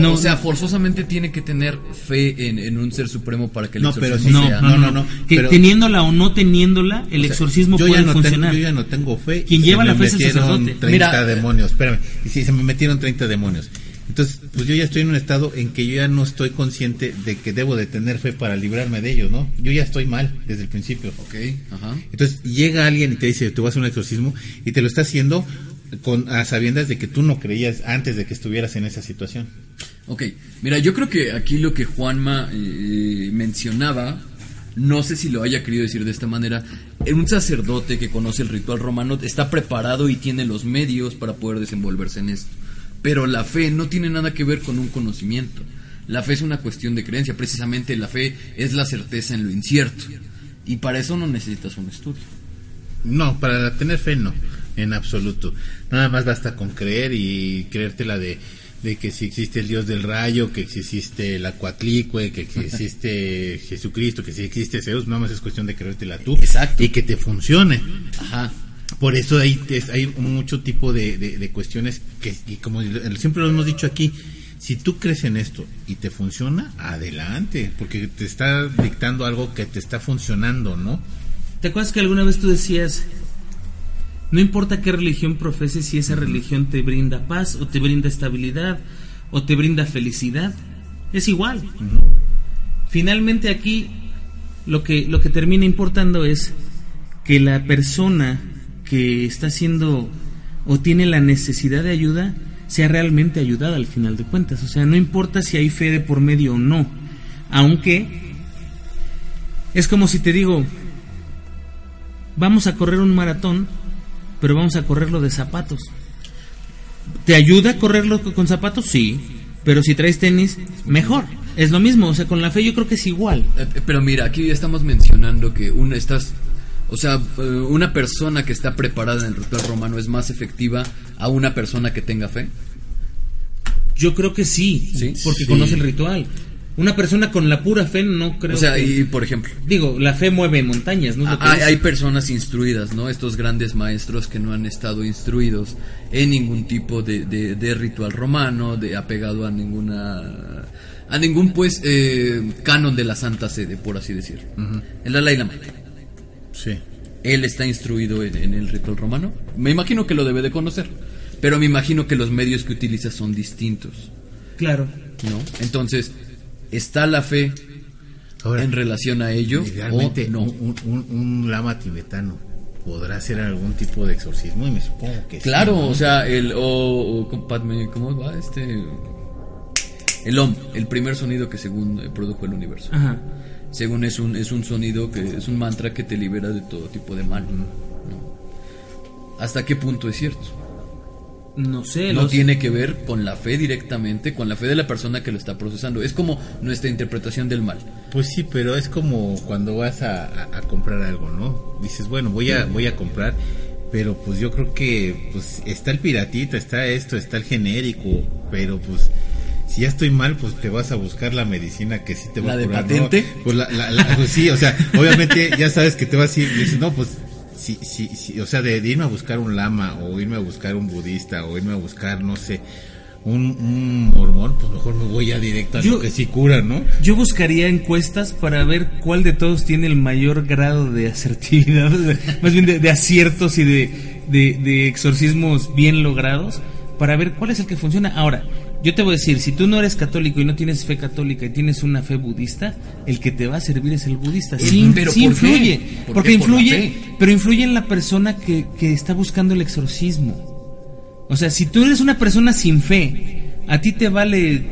no. O, sea, forzosamente tiene que tener fe en, en un ser supremo para que el No, pero exorcismo sí, no, sea- no, no, no, no, Que pero- teniéndola o no teniéndola, el O sea, exorcismo yo puede ya no funcionar. Tengo, yo ya no tengo fe. Quien lleva la fe es el metieron sacerdote. 30 Mira, demonios, espérame. Y si se me metieron 30 demonios. Entonces, pues yo ya estoy en un estado en que yo ya no estoy consciente de que debo de tener fe para librarme de ellos, ¿no? Yo ya estoy mal desde el principio. Ok, ajá. Entonces llega alguien y te dice, te voy a hacer un exorcismo y te lo está haciendo con a sabiendas de que tú no creías antes de que estuvieras en esa situación. Ok, mira, yo creo que aquí lo que Juanma eh, mencionaba, no sé si lo haya querido decir de esta manera, un sacerdote que conoce el ritual romano está preparado y tiene los medios para poder desenvolverse en esto. Pero la fe no tiene nada que ver con un conocimiento. La fe es una cuestión de creencia, precisamente la fe es la certeza en lo incierto. Y para eso no necesitas un estudio. No, para tener fe no, en absoluto. Nada más basta con creer y creértela de, de que si existe el Dios del rayo, que si existe la Cuatlicue, que si [LAUGHS] existe Jesucristo, que si existe Zeus, nada más es cuestión de creértela tú. Exacto. Y que te funcione. Ajá. Por eso hay, hay mucho tipo de, de- de cuestiones que, y como siempre lo hemos dicho aquí, si tú crees en esto y te funciona, adelante, porque te está dictando algo que te está funcionando, ¿no? ¿Te acuerdas que alguna vez tú decías, no importa qué religión profeses, si esa religión te brinda paz o te brinda estabilidad o te brinda felicidad? Es igual. Finalmente aquí lo que, lo que termina importando es que la persona que está haciendo o tiene la necesidad de ayuda sea realmente ayudada al final de cuentas. O sea, no importa si hay fe de por medio o no. Aunque es como si te digo, vamos a correr un maratón, pero vamos a correrlo de zapatos. ¿Te ayuda a correrlo con zapatos? Sí. Pero si traes tenis, mejor. Es lo mismo, o sea, con la fe yo creo que es igual. Eh, eh, Pero mira, aquí estamos mencionando que una estás, o sea, eh, una persona que está preparada en el ritual romano es más efectiva a una persona que tenga fe. Yo creo que sí, Sí. porque Sí. conoce el ritual. Una persona con la pura fe no creo O sea, que- y por ejemplo, Digo, la fe mueve montañas, ¿no? Que hay, hay personas instruidas, ¿no? Estos grandes maestros que no han estado instruidos en ningún tipo de, de- de ritual romano, de apegado a ninguna a ningún pues eh, canon de la Santa Sede, por así decir. El Dalai Lama. Sí. Él está instruido en, en el ritual romano. Me imagino que lo debe de conocer, pero me imagino que los medios que utiliza son distintos, Claro. ¿no? Entonces, ¿está la fe Ahora, en relación a ello Realmente, o no? un, un- un lama tibetano podrá hacer algún tipo de exorcismo y me supongo que sí, Claro, ¿no? o sea, el o, o compadme, ¿cómo va este? El OM, el primer sonido que según eh, produjo el universo. Ajá. Según es un es un sonido que es un mantra que te libera de todo tipo de mal. ¿no? ¿Hasta qué punto es cierto? No sé. No los- tiene que ver con la fe directamente, con la fe de la persona que lo está procesando. Es como nuestra interpretación del mal. Pues sí, pero es como cuando vas a, a- a comprar algo, ¿no? Dices, bueno, voy a, voy a comprar, pero pues yo creo que pues está el piratita, está esto, está el genérico, pero pues si ya estoy mal, pues te vas a buscar la medicina que sí te va ¿La a de curar, ¿no? patente? Pues, la- la- la- pues sí, o sea, obviamente ya sabes que te vas a ir, dices, no, pues sí, sí, sí, o sea, de, de irme a buscar un lama o irme a buscar un budista o irme a buscar, no sé, un, un mormón, pues mejor me voy ya directo a Yo- lo que sí cura, ¿no? Yo buscaría encuestas para ver cuál de todos tiene el mayor grado de asertividad, [LAUGHS] más bien de, de aciertos y de, de- de exorcismos bien logrados, para ver cuál es el que funciona. Ahora, yo te voy a decir, si tú no eres católico y no tienes fe católica y tienes una fe budista, el que te va a servir es el budista. Sí, pero sí ¿por qué? influye, ¿Por porque qué? Por la influye, fe. pero influye en la persona que, que está buscando el exorcismo. O sea, si tú eres una persona sin fe, a ti te vale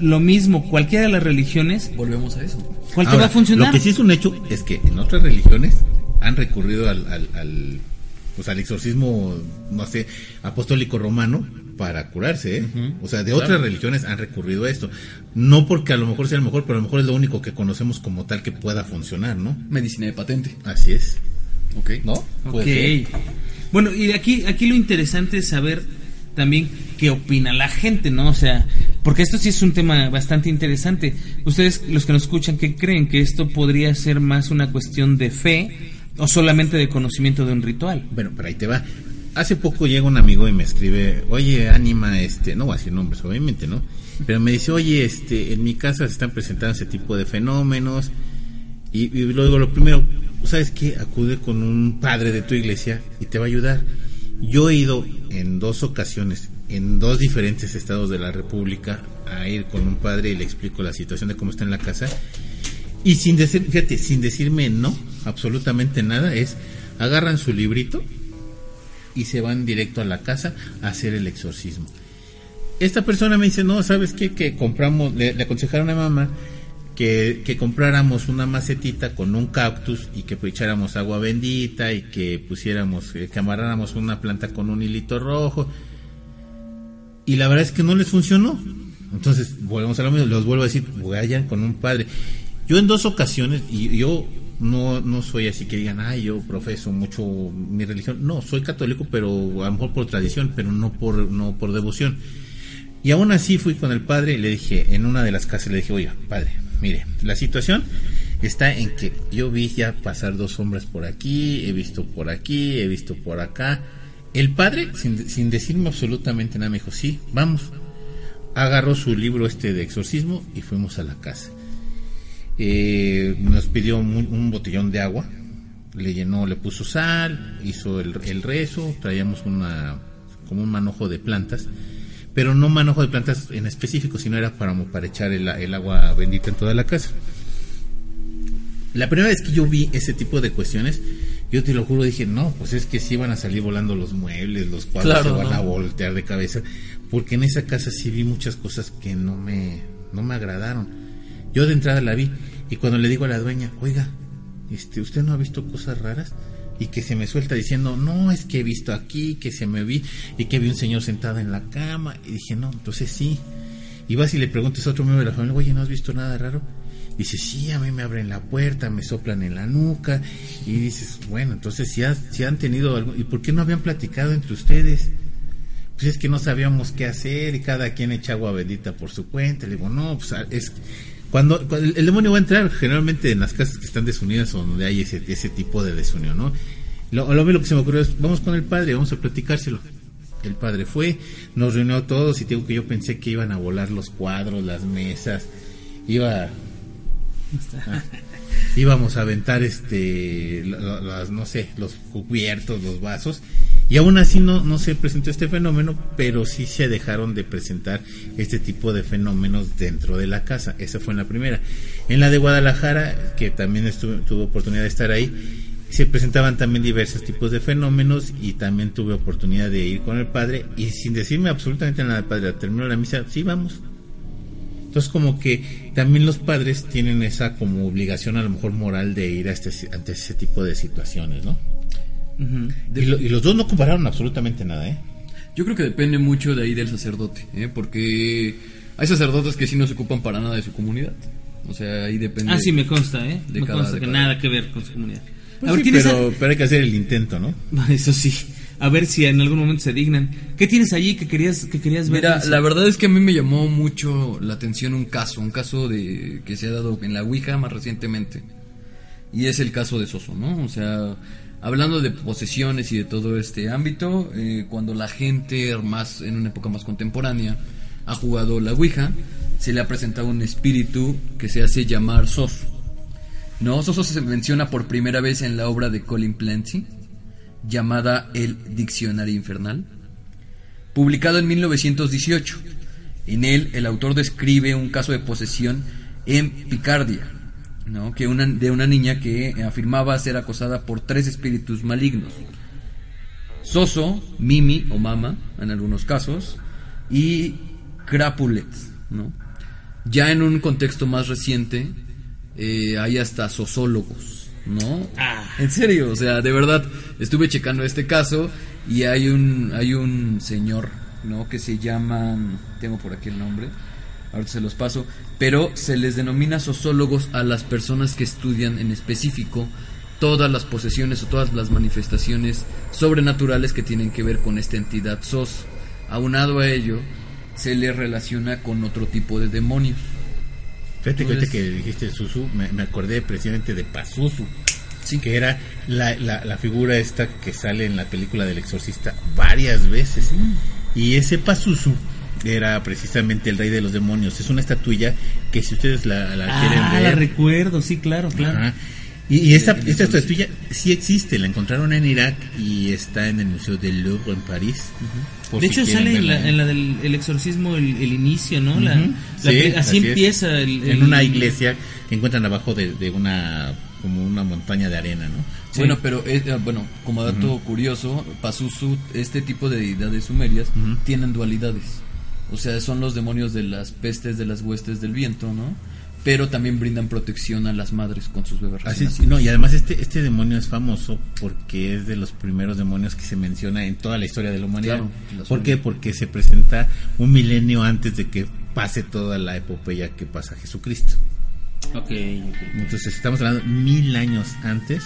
lo mismo cualquiera de las religiones, Volvemos a eso. ¿cuál te Ahora, va a funcionar? Lo que sí es un hecho es que en otras religiones han recurrido al, al, al, pues al exorcismo, no sé, apostólico romano para curarse, ¿eh? O sea, de otras religiones han recurrido a esto. No porque a lo mejor sea el mejor, pero a lo mejor es lo único que conocemos como tal que pueda funcionar, ¿no? Medicina de patente. Así es, ¿Ok? ¿no? Ok. Bueno, y aquí, aquí lo interesante es saber también qué opina la gente, ¿no? O sea, porque esto sí es un tema bastante interesante. Ustedes, los que nos escuchan, ¿qué creen? ¿Que esto podría ser más una cuestión de fe o solamente de conocimiento de un ritual? Bueno, pero ahí te va. Hace poco llega un amigo y me escribe, oye, Anima, este, no voy a decir nombres, obviamente, ¿no? Pero me dice, oye, este, en mi casa se están presentando ese tipo de fenómenos. Y, y luego lo primero, ¿sabes qué? Acude con un padre de tu iglesia y te va a ayudar. Yo he ido en dos ocasiones, en dos diferentes estados de la República, a ir con un padre y le explico la situación de cómo está en la casa. Y sin decir, fíjate, sin decirme no, absolutamente nada, es agarran su librito y se van directo a la casa a hacer el exorcismo. Esta persona me dice, no, ¿sabes qué? Que compramos, le, aconsejaron a mamá que, que compráramos una macetita con un cactus y que echáramos agua bendita y que pusiéramos, eh, que amarráramos una planta con un hilito rojo. Y la verdad es que no les funcionó. Entonces, volvemos a lo mismo, los vuelvo a decir, vayan con un padre. Yo en dos ocasiones, y yo no, no soy así que digan, ay, yo profeso mucho mi religión. No, soy católico, pero a lo mejor por tradición, pero no por, no por devoción. Y aún así fui con el padre y le dije, en una de las casas le dije, oiga, padre, mire, la situación está en que yo vi ya pasar dos hombres por aquí, he visto por aquí, he visto por acá. El padre, sin, sin decirme absolutamente nada, me dijo, sí, vamos. Agarró su libro este de exorcismo y fuimos a la casa. Eh, nos pidió un, un botellón de agua, le llenó, le puso sal, hizo el, el rezo, traíamos una como un manojo de plantas, pero no manojo de plantas en específico, sino era para, para echar el, el agua bendita en toda la casa. La primera vez que yo vi ese tipo de cuestiones, yo te lo juro, dije, no, pues es que sí van a salir volando los muebles, los cuadros Claro, se van ¿no? a voltear de cabeza, porque en esa casa sí vi muchas cosas que no me, no me agradaron. Yo de entrada la vi, y cuando le digo a la dueña, oiga, este, ¿usted no ha visto cosas raras? Y que se me suelta diciendo, no, es que he visto aquí, que se me vi, y que vi un señor sentado en la cama, y dije, no, entonces sí. Y vas y le preguntas a otro miembro de la familia, oye, ¿no has visto nada raro? Dice, sí, a mí me abren la puerta, me soplan en la nuca. Y dices, bueno, entonces si, ha- si han tenido algo, ¿y por qué no habían platicado entre ustedes? Pues es que no sabíamos qué hacer y cada quien echa agua bendita por su cuenta. Le digo, no, pues ah, es... Cuando, cuando el, el demonio va a entrar, generalmente en las casas que están desunidas o donde hay ese, ese tipo de desunión, ¿no? Lo, lo, lo que se me ocurrió es, vamos con el padre, vamos a platicárselo. El padre fue, nos reunió a todos y tengo que yo pensé que iban a volar los cuadros, las mesas, iba [LAUGHS] Ah. Íbamos a aventar este la- la- las no sé los cubiertos los vasos y aún así no no se presentó este fenómeno pero sí se dejaron de presentar este tipo de fenómenos dentro de la casa. Esa fue en la primera. En la de Guadalajara que también estuve, tuve oportunidad de estar ahí se presentaban también diversos tipos de fenómenos y también tuve oportunidad de ir con el padre y sin decirme absolutamente nada padre terminó la misa sí vamos entonces como que también los padres tienen esa como obligación a lo mejor moral de ir a este, ante ese tipo de situaciones, ¿no? Y, lo- y los dos no compararon absolutamente nada, ¿eh? Yo creo que depende mucho de ahí del sacerdote, ¿eh? porque hay sacerdotes que sí no se ocupan para nada de su comunidad. O sea, ahí depende. Ah, sí, me consta, ¿eh? de me cada- consta de que cada- nada que ver con su comunidad. Pues a ver, sí, ¿tienes pero, pero hay que hacer el intento, ¿no? [LAUGHS] Eso sí. A ver si en algún momento se dignan. ¿Qué tienes allí que querías, que querías ver? Mira, la verdad es que a mí me llamó mucho la atención un caso, un caso de que se ha dado en la Ouija más recientemente. Y es el caso de Soso, ¿no? O sea, hablando de posesiones y de todo este ámbito, eh, cuando la gente más en una época más contemporánea ha jugado la Ouija, se le ha presentado un espíritu que se hace llamar Soso. No, Soso se menciona por primera vez en la obra de Colin Clancy, llamada El Diccionario Infernal publicado en 1918. En él, el autor describe un caso de posesión en Picardia, ¿no? que una, de una niña que afirmaba ser acosada por tres espíritus malignos. Soso, Mimi o Mama, en algunos casos, y Crapulet, ¿no? Ya en un contexto más reciente, eh, hay hasta sosólogos, ¿no? Ah. En serio, o sea, de verdad, estuve checando este caso y hay un, hay un señor, ¿no? Que se llama, tengo por aquí el nombre, ahorita se los paso, pero se les denomina sosólogos a las personas que estudian en específico todas las posesiones o todas las manifestaciones sobrenaturales que tienen que ver con esta entidad sos. Aunado a ello, se le relaciona con otro tipo de demonios. Fíjate que que dijiste Susu, me, me acordé precisamente de Pazuzu. Sí. Que era la, la, la figura esta que sale en la película del exorcista varias veces. Y ese Pazuzu era precisamente el rey de los demonios. Es una estatuilla que si ustedes la, la quieren Ah, ver... la recuerdo, sí, claro, claro. Ajá. Y, y esta, esta estatuilla sí existe, la encontraron en Irak y está en el Museo del Louvre en París. por De hecho, sale en la, en la del el exorcismo el, el inicio, ¿no? La, Sí, así, empieza el, en una iglesia que encuentran abajo de, de una como una montaña de arena, ¿no? Sí. Bueno, pero eh, eh, bueno, como dato curioso, Pazuzu, este tipo de deidades sumerias tienen dualidades. O sea, son los demonios de las pestes, de las huestes del viento, ¿no? Pero también brindan protección a las madres con sus bebés. Así es, no, y además este este demonio es famoso porque es de los primeros demonios que se menciona en toda la historia de la humanidad. Claro, la ¿Por qué? Porque se presenta un milenio antes de que pase toda la epopeya que pasa Jesucristo. Ok, ok. Entonces estamos hablando mil años antes.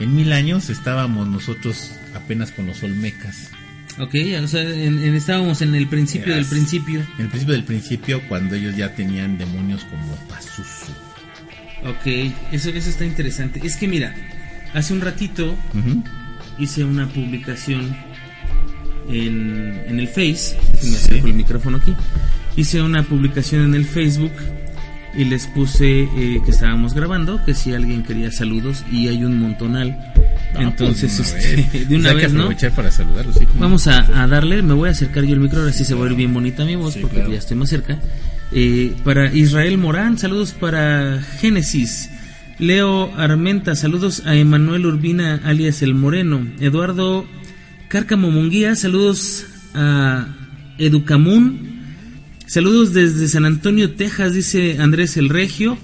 En mil años estábamos nosotros apenas con los olmecas. Ok, o sea, en- en- estábamos en el principio del Yes. principio. En el principio del principio, cuando ellos ya tenían demonios como Pazuzu. Ok, eso, eso está interesante. Es que mira, hace un ratito Ujú. hice una publicación en, en el Face. Déjenme Sí. acerco el micrófono aquí. Hice una publicación en el Facebook y les puse eh, que estábamos grabando, que si alguien quería saludos y hay un montonal Entonces, pues, este, [LAUGHS] de una Pues hay que vez, ¿no? para saludarlos. sí, Vamos a, a darle, me voy a acercar yo el micro, ahora sí se va a oír bien bonita mi voz Sí, porque claro. ya estoy más cerca. Eh, para Israel Morán, saludos para Génesis. Leo Armenta, saludos a Emanuel Urbina, alias El Moreno. Eduardo Cárcamo Munguía, saludos a Educamun. Saludos desde San Antonio, Texas, dice Andrés El Regio.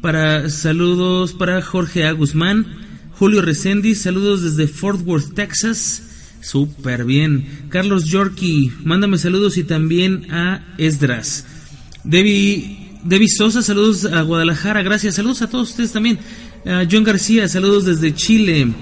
Para saludos para Jorge A. Guzmán, Julio Reséndiz, saludos desde Fort Worth, Texas. Súper bien. Carlos Yorkie, mándame saludos y también a Esdras. Debbie, Debbie Sosa, saludos a Guadalajara, gracias. Saludos a todos ustedes también. John García, saludos desde Chile.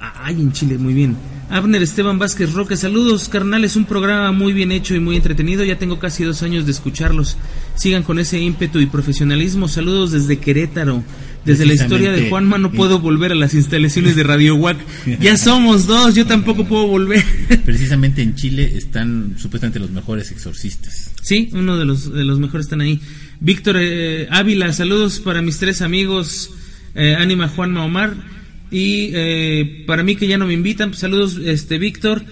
Ay, en Chile, muy bien. Abner Esteban Vázquez Roque, saludos carnales, un programa muy bien hecho y muy entretenido, ya tengo casi dos años de escucharlos, sigan con ese ímpetu y profesionalismo, saludos desde Querétaro, desde la historia de. Juanma no puedo volver a las instalaciones de Radio Wack, [LAUGHS] ya somos dos, yo tampoco puedo volver. Precisamente en Chile están supuestamente los mejores exorcistas. Sí, uno de los, de los mejores están ahí. Víctor eh, Ávila, saludos para mis tres amigos, eh, Ánima, Juanma, Omar. Y eh, para mí que ya no me invitan, pues, saludos, este Víctor.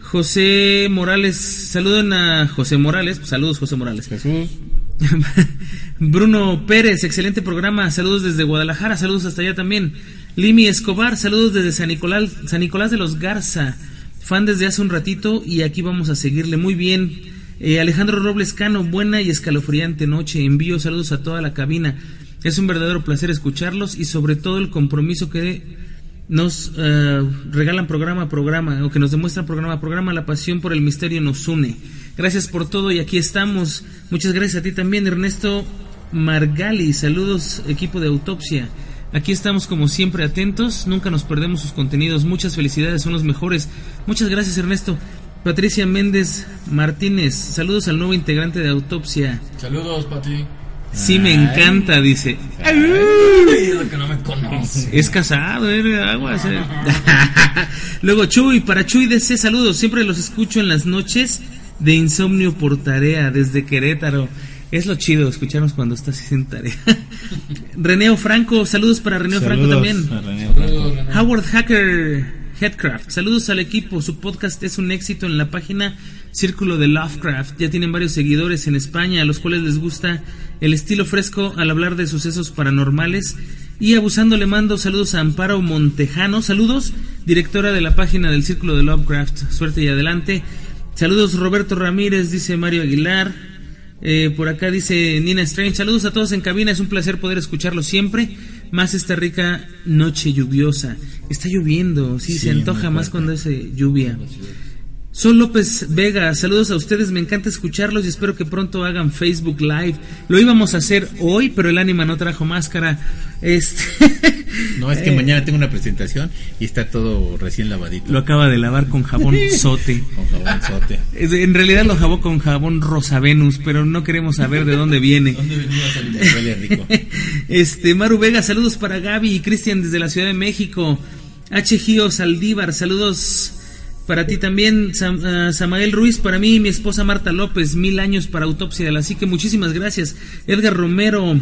José Morales, saluden a José Morales, pues, saludos José Morales. Jesús. [LAUGHS] Bruno Pérez, excelente programa, saludos desde Guadalajara, saludos hasta allá también. Limi Escobar, saludos desde San Nicolás, San Nicolás de los Garza, fan desde hace un ratito y aquí vamos a seguirle muy bien. Eh, Alejandro Robles Cano, buena y escalofriante noche, envío saludos a toda la cabina. Es un verdadero placer escucharlos y sobre todo el compromiso que nos eh, regalan programa a programa o que nos demuestran programa a programa. La pasión por el misterio nos une. Gracias por todo y aquí estamos. Muchas gracias a ti también, Ernesto Margali. Saludos, equipo de autopsia. Aquí estamos como siempre atentos, nunca nos perdemos sus contenidos. Muchas felicidades, son los mejores. Muchas gracias, Ernesto. Patricia Méndez Martínez, saludos al nuevo integrante de autopsia. Saludos, Pati. Sí, me encanta, dice. Eso que no me conoce. Es casado, eh, aguas. eh. [LAUGHS] Luego Chuy, para Chuy DC, saludos. Siempre los escucho en las noches de insomnio por tarea desde Querétaro. Es lo chido escucharnos cuando estás haciendo tarea. [LAUGHS] Reneo Franco, saludos para Reneo Franco Saludos también. a René Franco. Howard Hacker Headcraft, saludos al equipo. Su podcast es un éxito en la página Círculo de Lovecraft. Ya tienen varios seguidores en España a los cuales les gusta el estilo fresco al hablar de sucesos paranormales. Y abusando le mando saludos a Amparo Montejano. Saludos, directora de la página del Círculo de Lovecraft. Suerte y adelante. Saludos Roberto Ramírez, dice Mario Aguilar. Eh, por acá dice Nina Strange. Saludos a todos en cabina. Es un placer poder escucharlo siempre. Más esta rica noche lluviosa. Está lloviendo. Sí, Sí, se antoja más cuando hace lluvia. Sol López Vega, saludos a ustedes, me encanta escucharlos y espero que pronto hagan Facebook Live. Lo íbamos a hacer hoy, pero el ánima no trajo máscara. Este [LAUGHS] No, es que Eh, mañana tengo una presentación y está todo recién lavadito. lo acaba de lavar con jabón [LAUGHS] sote. Con jabonzote. Es- En realidad lo lavó con jabón Rosa Venus, pero no queremos saber de dónde viene. [LAUGHS] ¿Dónde venía a salir? Huele rico. Este, Maru Vega, saludos para Gaby y Cristian desde la Ciudad de México. H. Gio Saldívar, saludos para ti también. Sam- ah, Samael Ruiz, para mí y mi esposa Marta López, mil años para autopsia de la psique. Muchísimas gracias. Edgar Romero,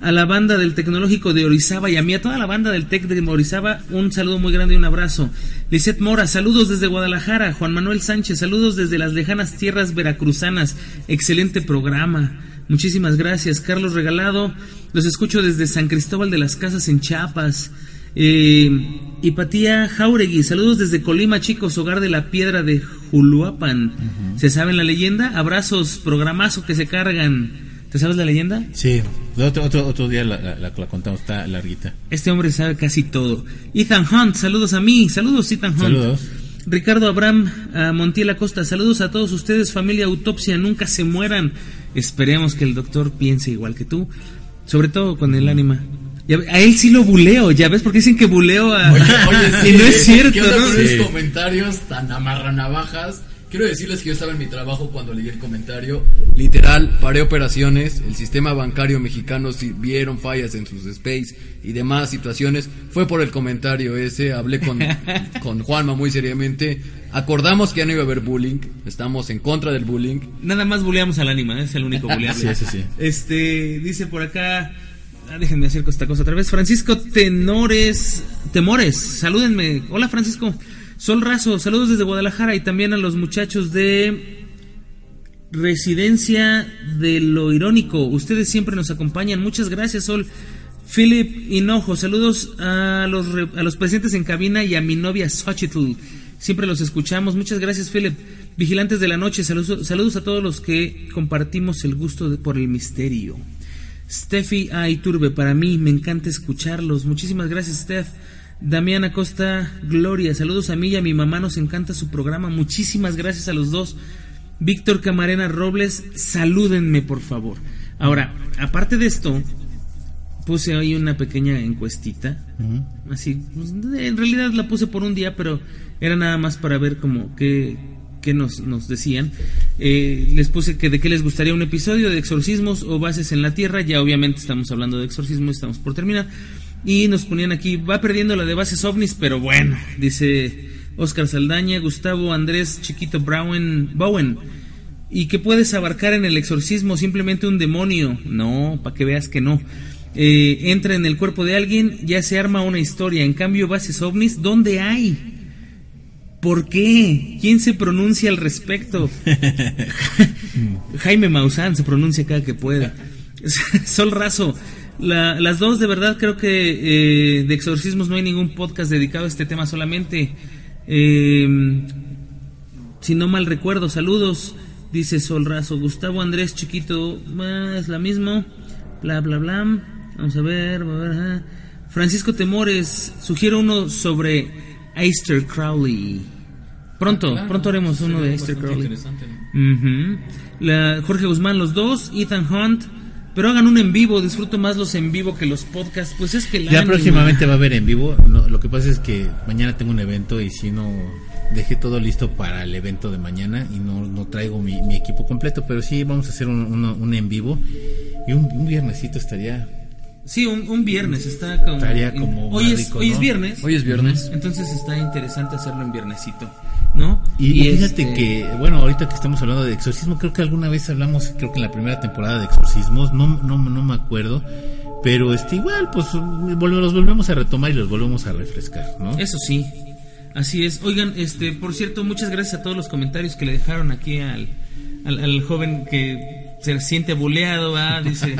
a la banda del Tecnológico de Orizaba y a mí, a toda la banda del Tec de Orizaba, un saludo muy grande y un abrazo. Lisette Mora, saludos desde Guadalajara. Juan Manuel Sánchez, saludos desde las lejanas tierras veracruzanas. Excelente programa. Muchísimas gracias. Carlos Regalado, los escucho desde San Cristóbal de las Casas en Chiapas. Eh, Hipatía Jauregui, saludos desde Colima, chicos, hogar de la piedra de Juluapan. ¿Se saben la leyenda? Abrazos, programazo que se cargan. ¿Te sabes la leyenda? Sí, otro, otro, otro día la, la- la- la contamos, está larguita. Este hombre sabe casi todo. Ethan Hunt, saludos a mí. Saludos, Ethan Hunt. Saludos. Ricardo Abraham a Montiel Acosta, saludos a todos ustedes, familia Autopsia, nunca se mueran. Esperemos que el doctor piense igual que tú, sobre todo con el ánima. Ya a él sí lo buleo, ya ves, porque dicen que buleo a... Oye, oye, [LAUGHS] sí, y no es ¿qué cierto, ¿no? Sí. comentarios tan amarranavajas? Quiero decirles que yo estaba en mi trabajo cuando leí el comentario. Literal, paré operaciones, el sistema bancario mexicano si vieron fallas en sus space y demás situaciones. Fue por el comentario ese, hablé con, [LAUGHS] con Juanma muy seriamente. Acordamos que ya no iba a haber bullying, estamos en contra del bullying. Nada más buleamos al ánima, es el único buleable. Sí, sí, sí. Este, dice por acá ah, déjenme hacer esta cosa otra vez. Francisco Tenores, Temores, salúdenme. Hola Francisco. Sol Razo, saludos desde Guadalajara y también a los muchachos de Residencia de lo Irónico. Ustedes siempre nos acompañan. Muchas gracias, Sol. Philip Hinojo, saludos a los, a los presentes en cabina y a mi novia Xochitl. Siempre los escuchamos. Muchas gracias, Philip. Vigilantes de la noche, saludos, saludos a todos los que compartimos el gusto de- por el misterio. Steffi A. Iturbe, para mí me encanta escucharlos. Muchísimas gracias, Steph. Damián Acosta, Gloria, saludos a mí y a mi mamá, nos encanta su programa. Muchísimas gracias a los dos. Víctor Camarena Robles, salúdenme por favor. Ahora, aparte de esto, puse ahí una pequeña encuestita. Así, pues, en realidad la puse por un día, pero era nada más para ver como qué, qué nos, decían. Eh, les puse que de qué les gustaría un episodio de exorcismos o bases en la tierra. Ya obviamente estamos hablando de exorcismo, estamos por terminar. Y nos ponían aquí, va perdiendo la de bases ovnis, pero bueno, dice Oscar Saldaña, Gustavo Andrés Chiquito Browen, Bowen. ¿Y qué puedes abarcar en el exorcismo? Simplemente un demonio. No, para que veas que no. Eh, entra en el cuerpo de alguien, ya se arma una historia. En cambio, bases ovnis, ¿dónde hay? ¿Por qué? ¿Quién se pronuncia al respecto? [LAUGHS] Jaime Maussan se pronuncia cada que pueda. [LAUGHS] Sol Razo. La- las dos, de verdad, creo que eh, de exorcismos no hay ningún podcast dedicado a este tema solamente. Eh, si no mal recuerdo, saludos, dice Sol Razo. Gustavo Andrés Chiquito, es la misma. Bla, bla, bla. Vamos a ver, a ver, ajá. Francisco Temores, sugiero uno sobre Aleister Crowley. Pronto, pronto haremos uno de Aleister Crowley. Ujú. La, Jorge Guzmán, los dos, Ethan Hunt. Pero hagan un en vivo, disfruto más los en vivo que los podcasts. Pues es que el Ya próximamente va a haber en vivo. No, lo que pasa es que mañana tengo un evento y si no dejé todo listo para el evento de mañana y no, no traigo mi, mi equipo completo, pero sí vamos a hacer un, en vivo y un, un viernesito estaría. Sí, un, un viernes está como. Estaría como hoy es, rico, hoy es viernes. Hoy es viernes. Entonces está interesante hacerlo en viernesito, ¿no? Y, y fíjate este, que, bueno, ahorita que estamos hablando de exorcismo, creo que alguna vez hablamos, creo que en la primera temporada de exorcismos, no, no, no me acuerdo, pero este igual, pues los volvemos a retomar y los volvemos a refrescar, ¿no? Eso sí. Así es. Oigan, este, por cierto, muchas gracias a todos los comentarios que le dejaron aquí al, al, al joven que se siente buleado, ¿va? dice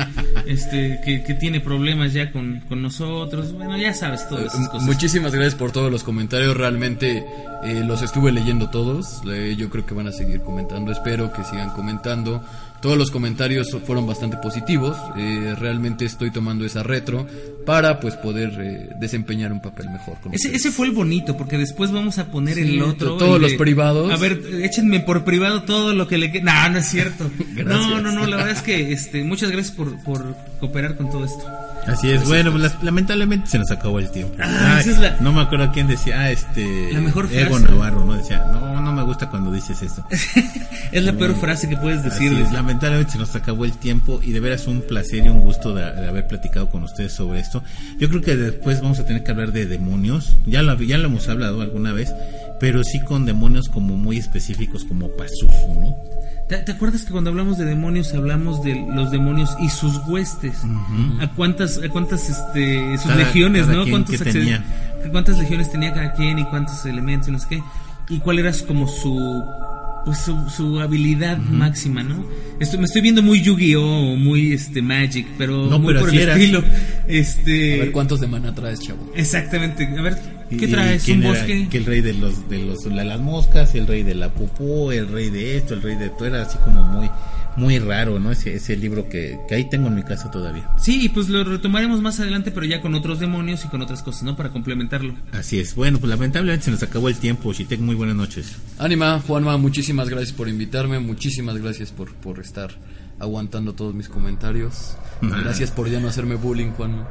este que, que tiene problemas ya con, con nosotros. Bueno, ya sabes todas esas cosas. Muchísimas gracias por todos los comentarios. Realmente eh, los estuve leyendo todos. Eh, yo creo que van a seguir comentando. Espero que sigan comentando. Todos los comentarios fueron bastante positivos. Eh, realmente estoy tomando esa retro para pues poder eh, desempeñar un papel mejor. Con Ese, ese fue el bonito, porque después vamos a poner Sí, el otro. todos el los privados. A ver, échenme por privado todo lo que le quede. No, no es cierto. [LAUGHS] No, no, no, la verdad es que este, muchas gracias por, por cooperar con todo esto. Así es, bueno, pues, las- lamentablemente se nos acabó el tiempo. Ah, Ay, la- No me acuerdo quién decía, ah, este. La mejor Ego frase. Navarro, ¿no? Decía, no, no me gusta cuando dices eso. [LAUGHS] Es la peor frase que puedes Así decir. es, lamentablemente se nos acabó el tiempo y de veras un placer y un gusto de, de haber platicado con ustedes sobre esto. Yo creo que después vamos a tener que hablar de demonios, ya lo, ya lo hemos hablado alguna vez, pero sí con demonios como muy específicos como Pazuzu, ¿no? ¿Te, te acuerdas que cuando hablamos de demonios hablamos de los demonios y sus huestes? ¿A cuántas, a cuántas este, sus Cada- legiones, cada no? ¿Cuántos tenía. ¿Cuántas legiones tenía cada quien y cuántos elementos y no sé qué? ¿Y cuál era como su pues su, su habilidad máxima, ¿no? Esto, me estoy viendo muy Yu-Gi-Oh! o muy este Magic, pero No, muy pero por el estilo. A Este ver cuántos de mana traes, chavo. Exactamente. A ver, ¿qué traes? ¿Un era- bosque? Que el rey de los de los de las moscas, el rey de la popó, el rey de esto, el rey de todo, era así como muy muy raro, ¿no? Ese, ese libro que, que ahí tengo en mi casa todavía. Sí, pues lo retomaremos más adelante, pero ya con otros demonios y con otras cosas, ¿no? Para complementarlo. Así es. Bueno, pues lamentablemente se nos acabó el tiempo. Shitek, muy buenas noches. Ánima, Juanma, muchísimas gracias por invitarme, muchísimas gracias por, por estar aguantando todos mis comentarios. [LAUGHS] Gracias por ya no hacerme bullying, Juanma.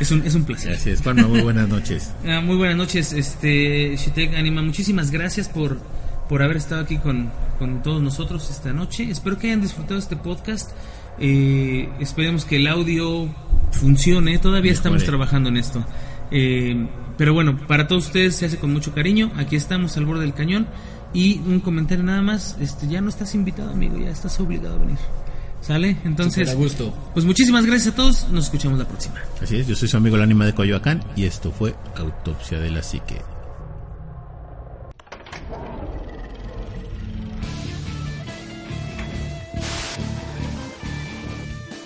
es, un, es un placer. Juanma, muy buenas noches. [LAUGHS] Ah, muy buenas noches, este Shitek Anima. Muchísimas gracias por, por haber estado aquí con, con todos nosotros esta noche. Espero que hayan disfrutado este podcast. Eh, esperemos que el audio funcione. Todavía estamos trabajando en esto. Eh, pero bueno, para todos ustedes se hace con mucho cariño. Aquí estamos al borde del cañón. Y un comentario nada más. Este, ya no estás invitado, amigo. Ya estás obligado a venir. ¿Sale? Entonces, a gusto. pues muchísimas gracias a todos. Nos escuchamos la próxima. Así es, yo soy su amigo el ánima de Coyoacán y esto fue Autopsia de la Psique.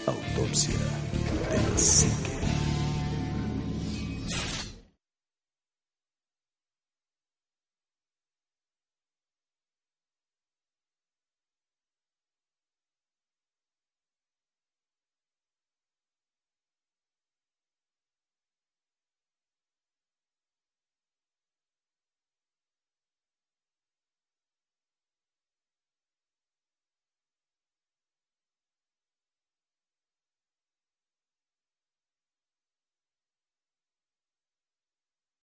Autopsia de la psique.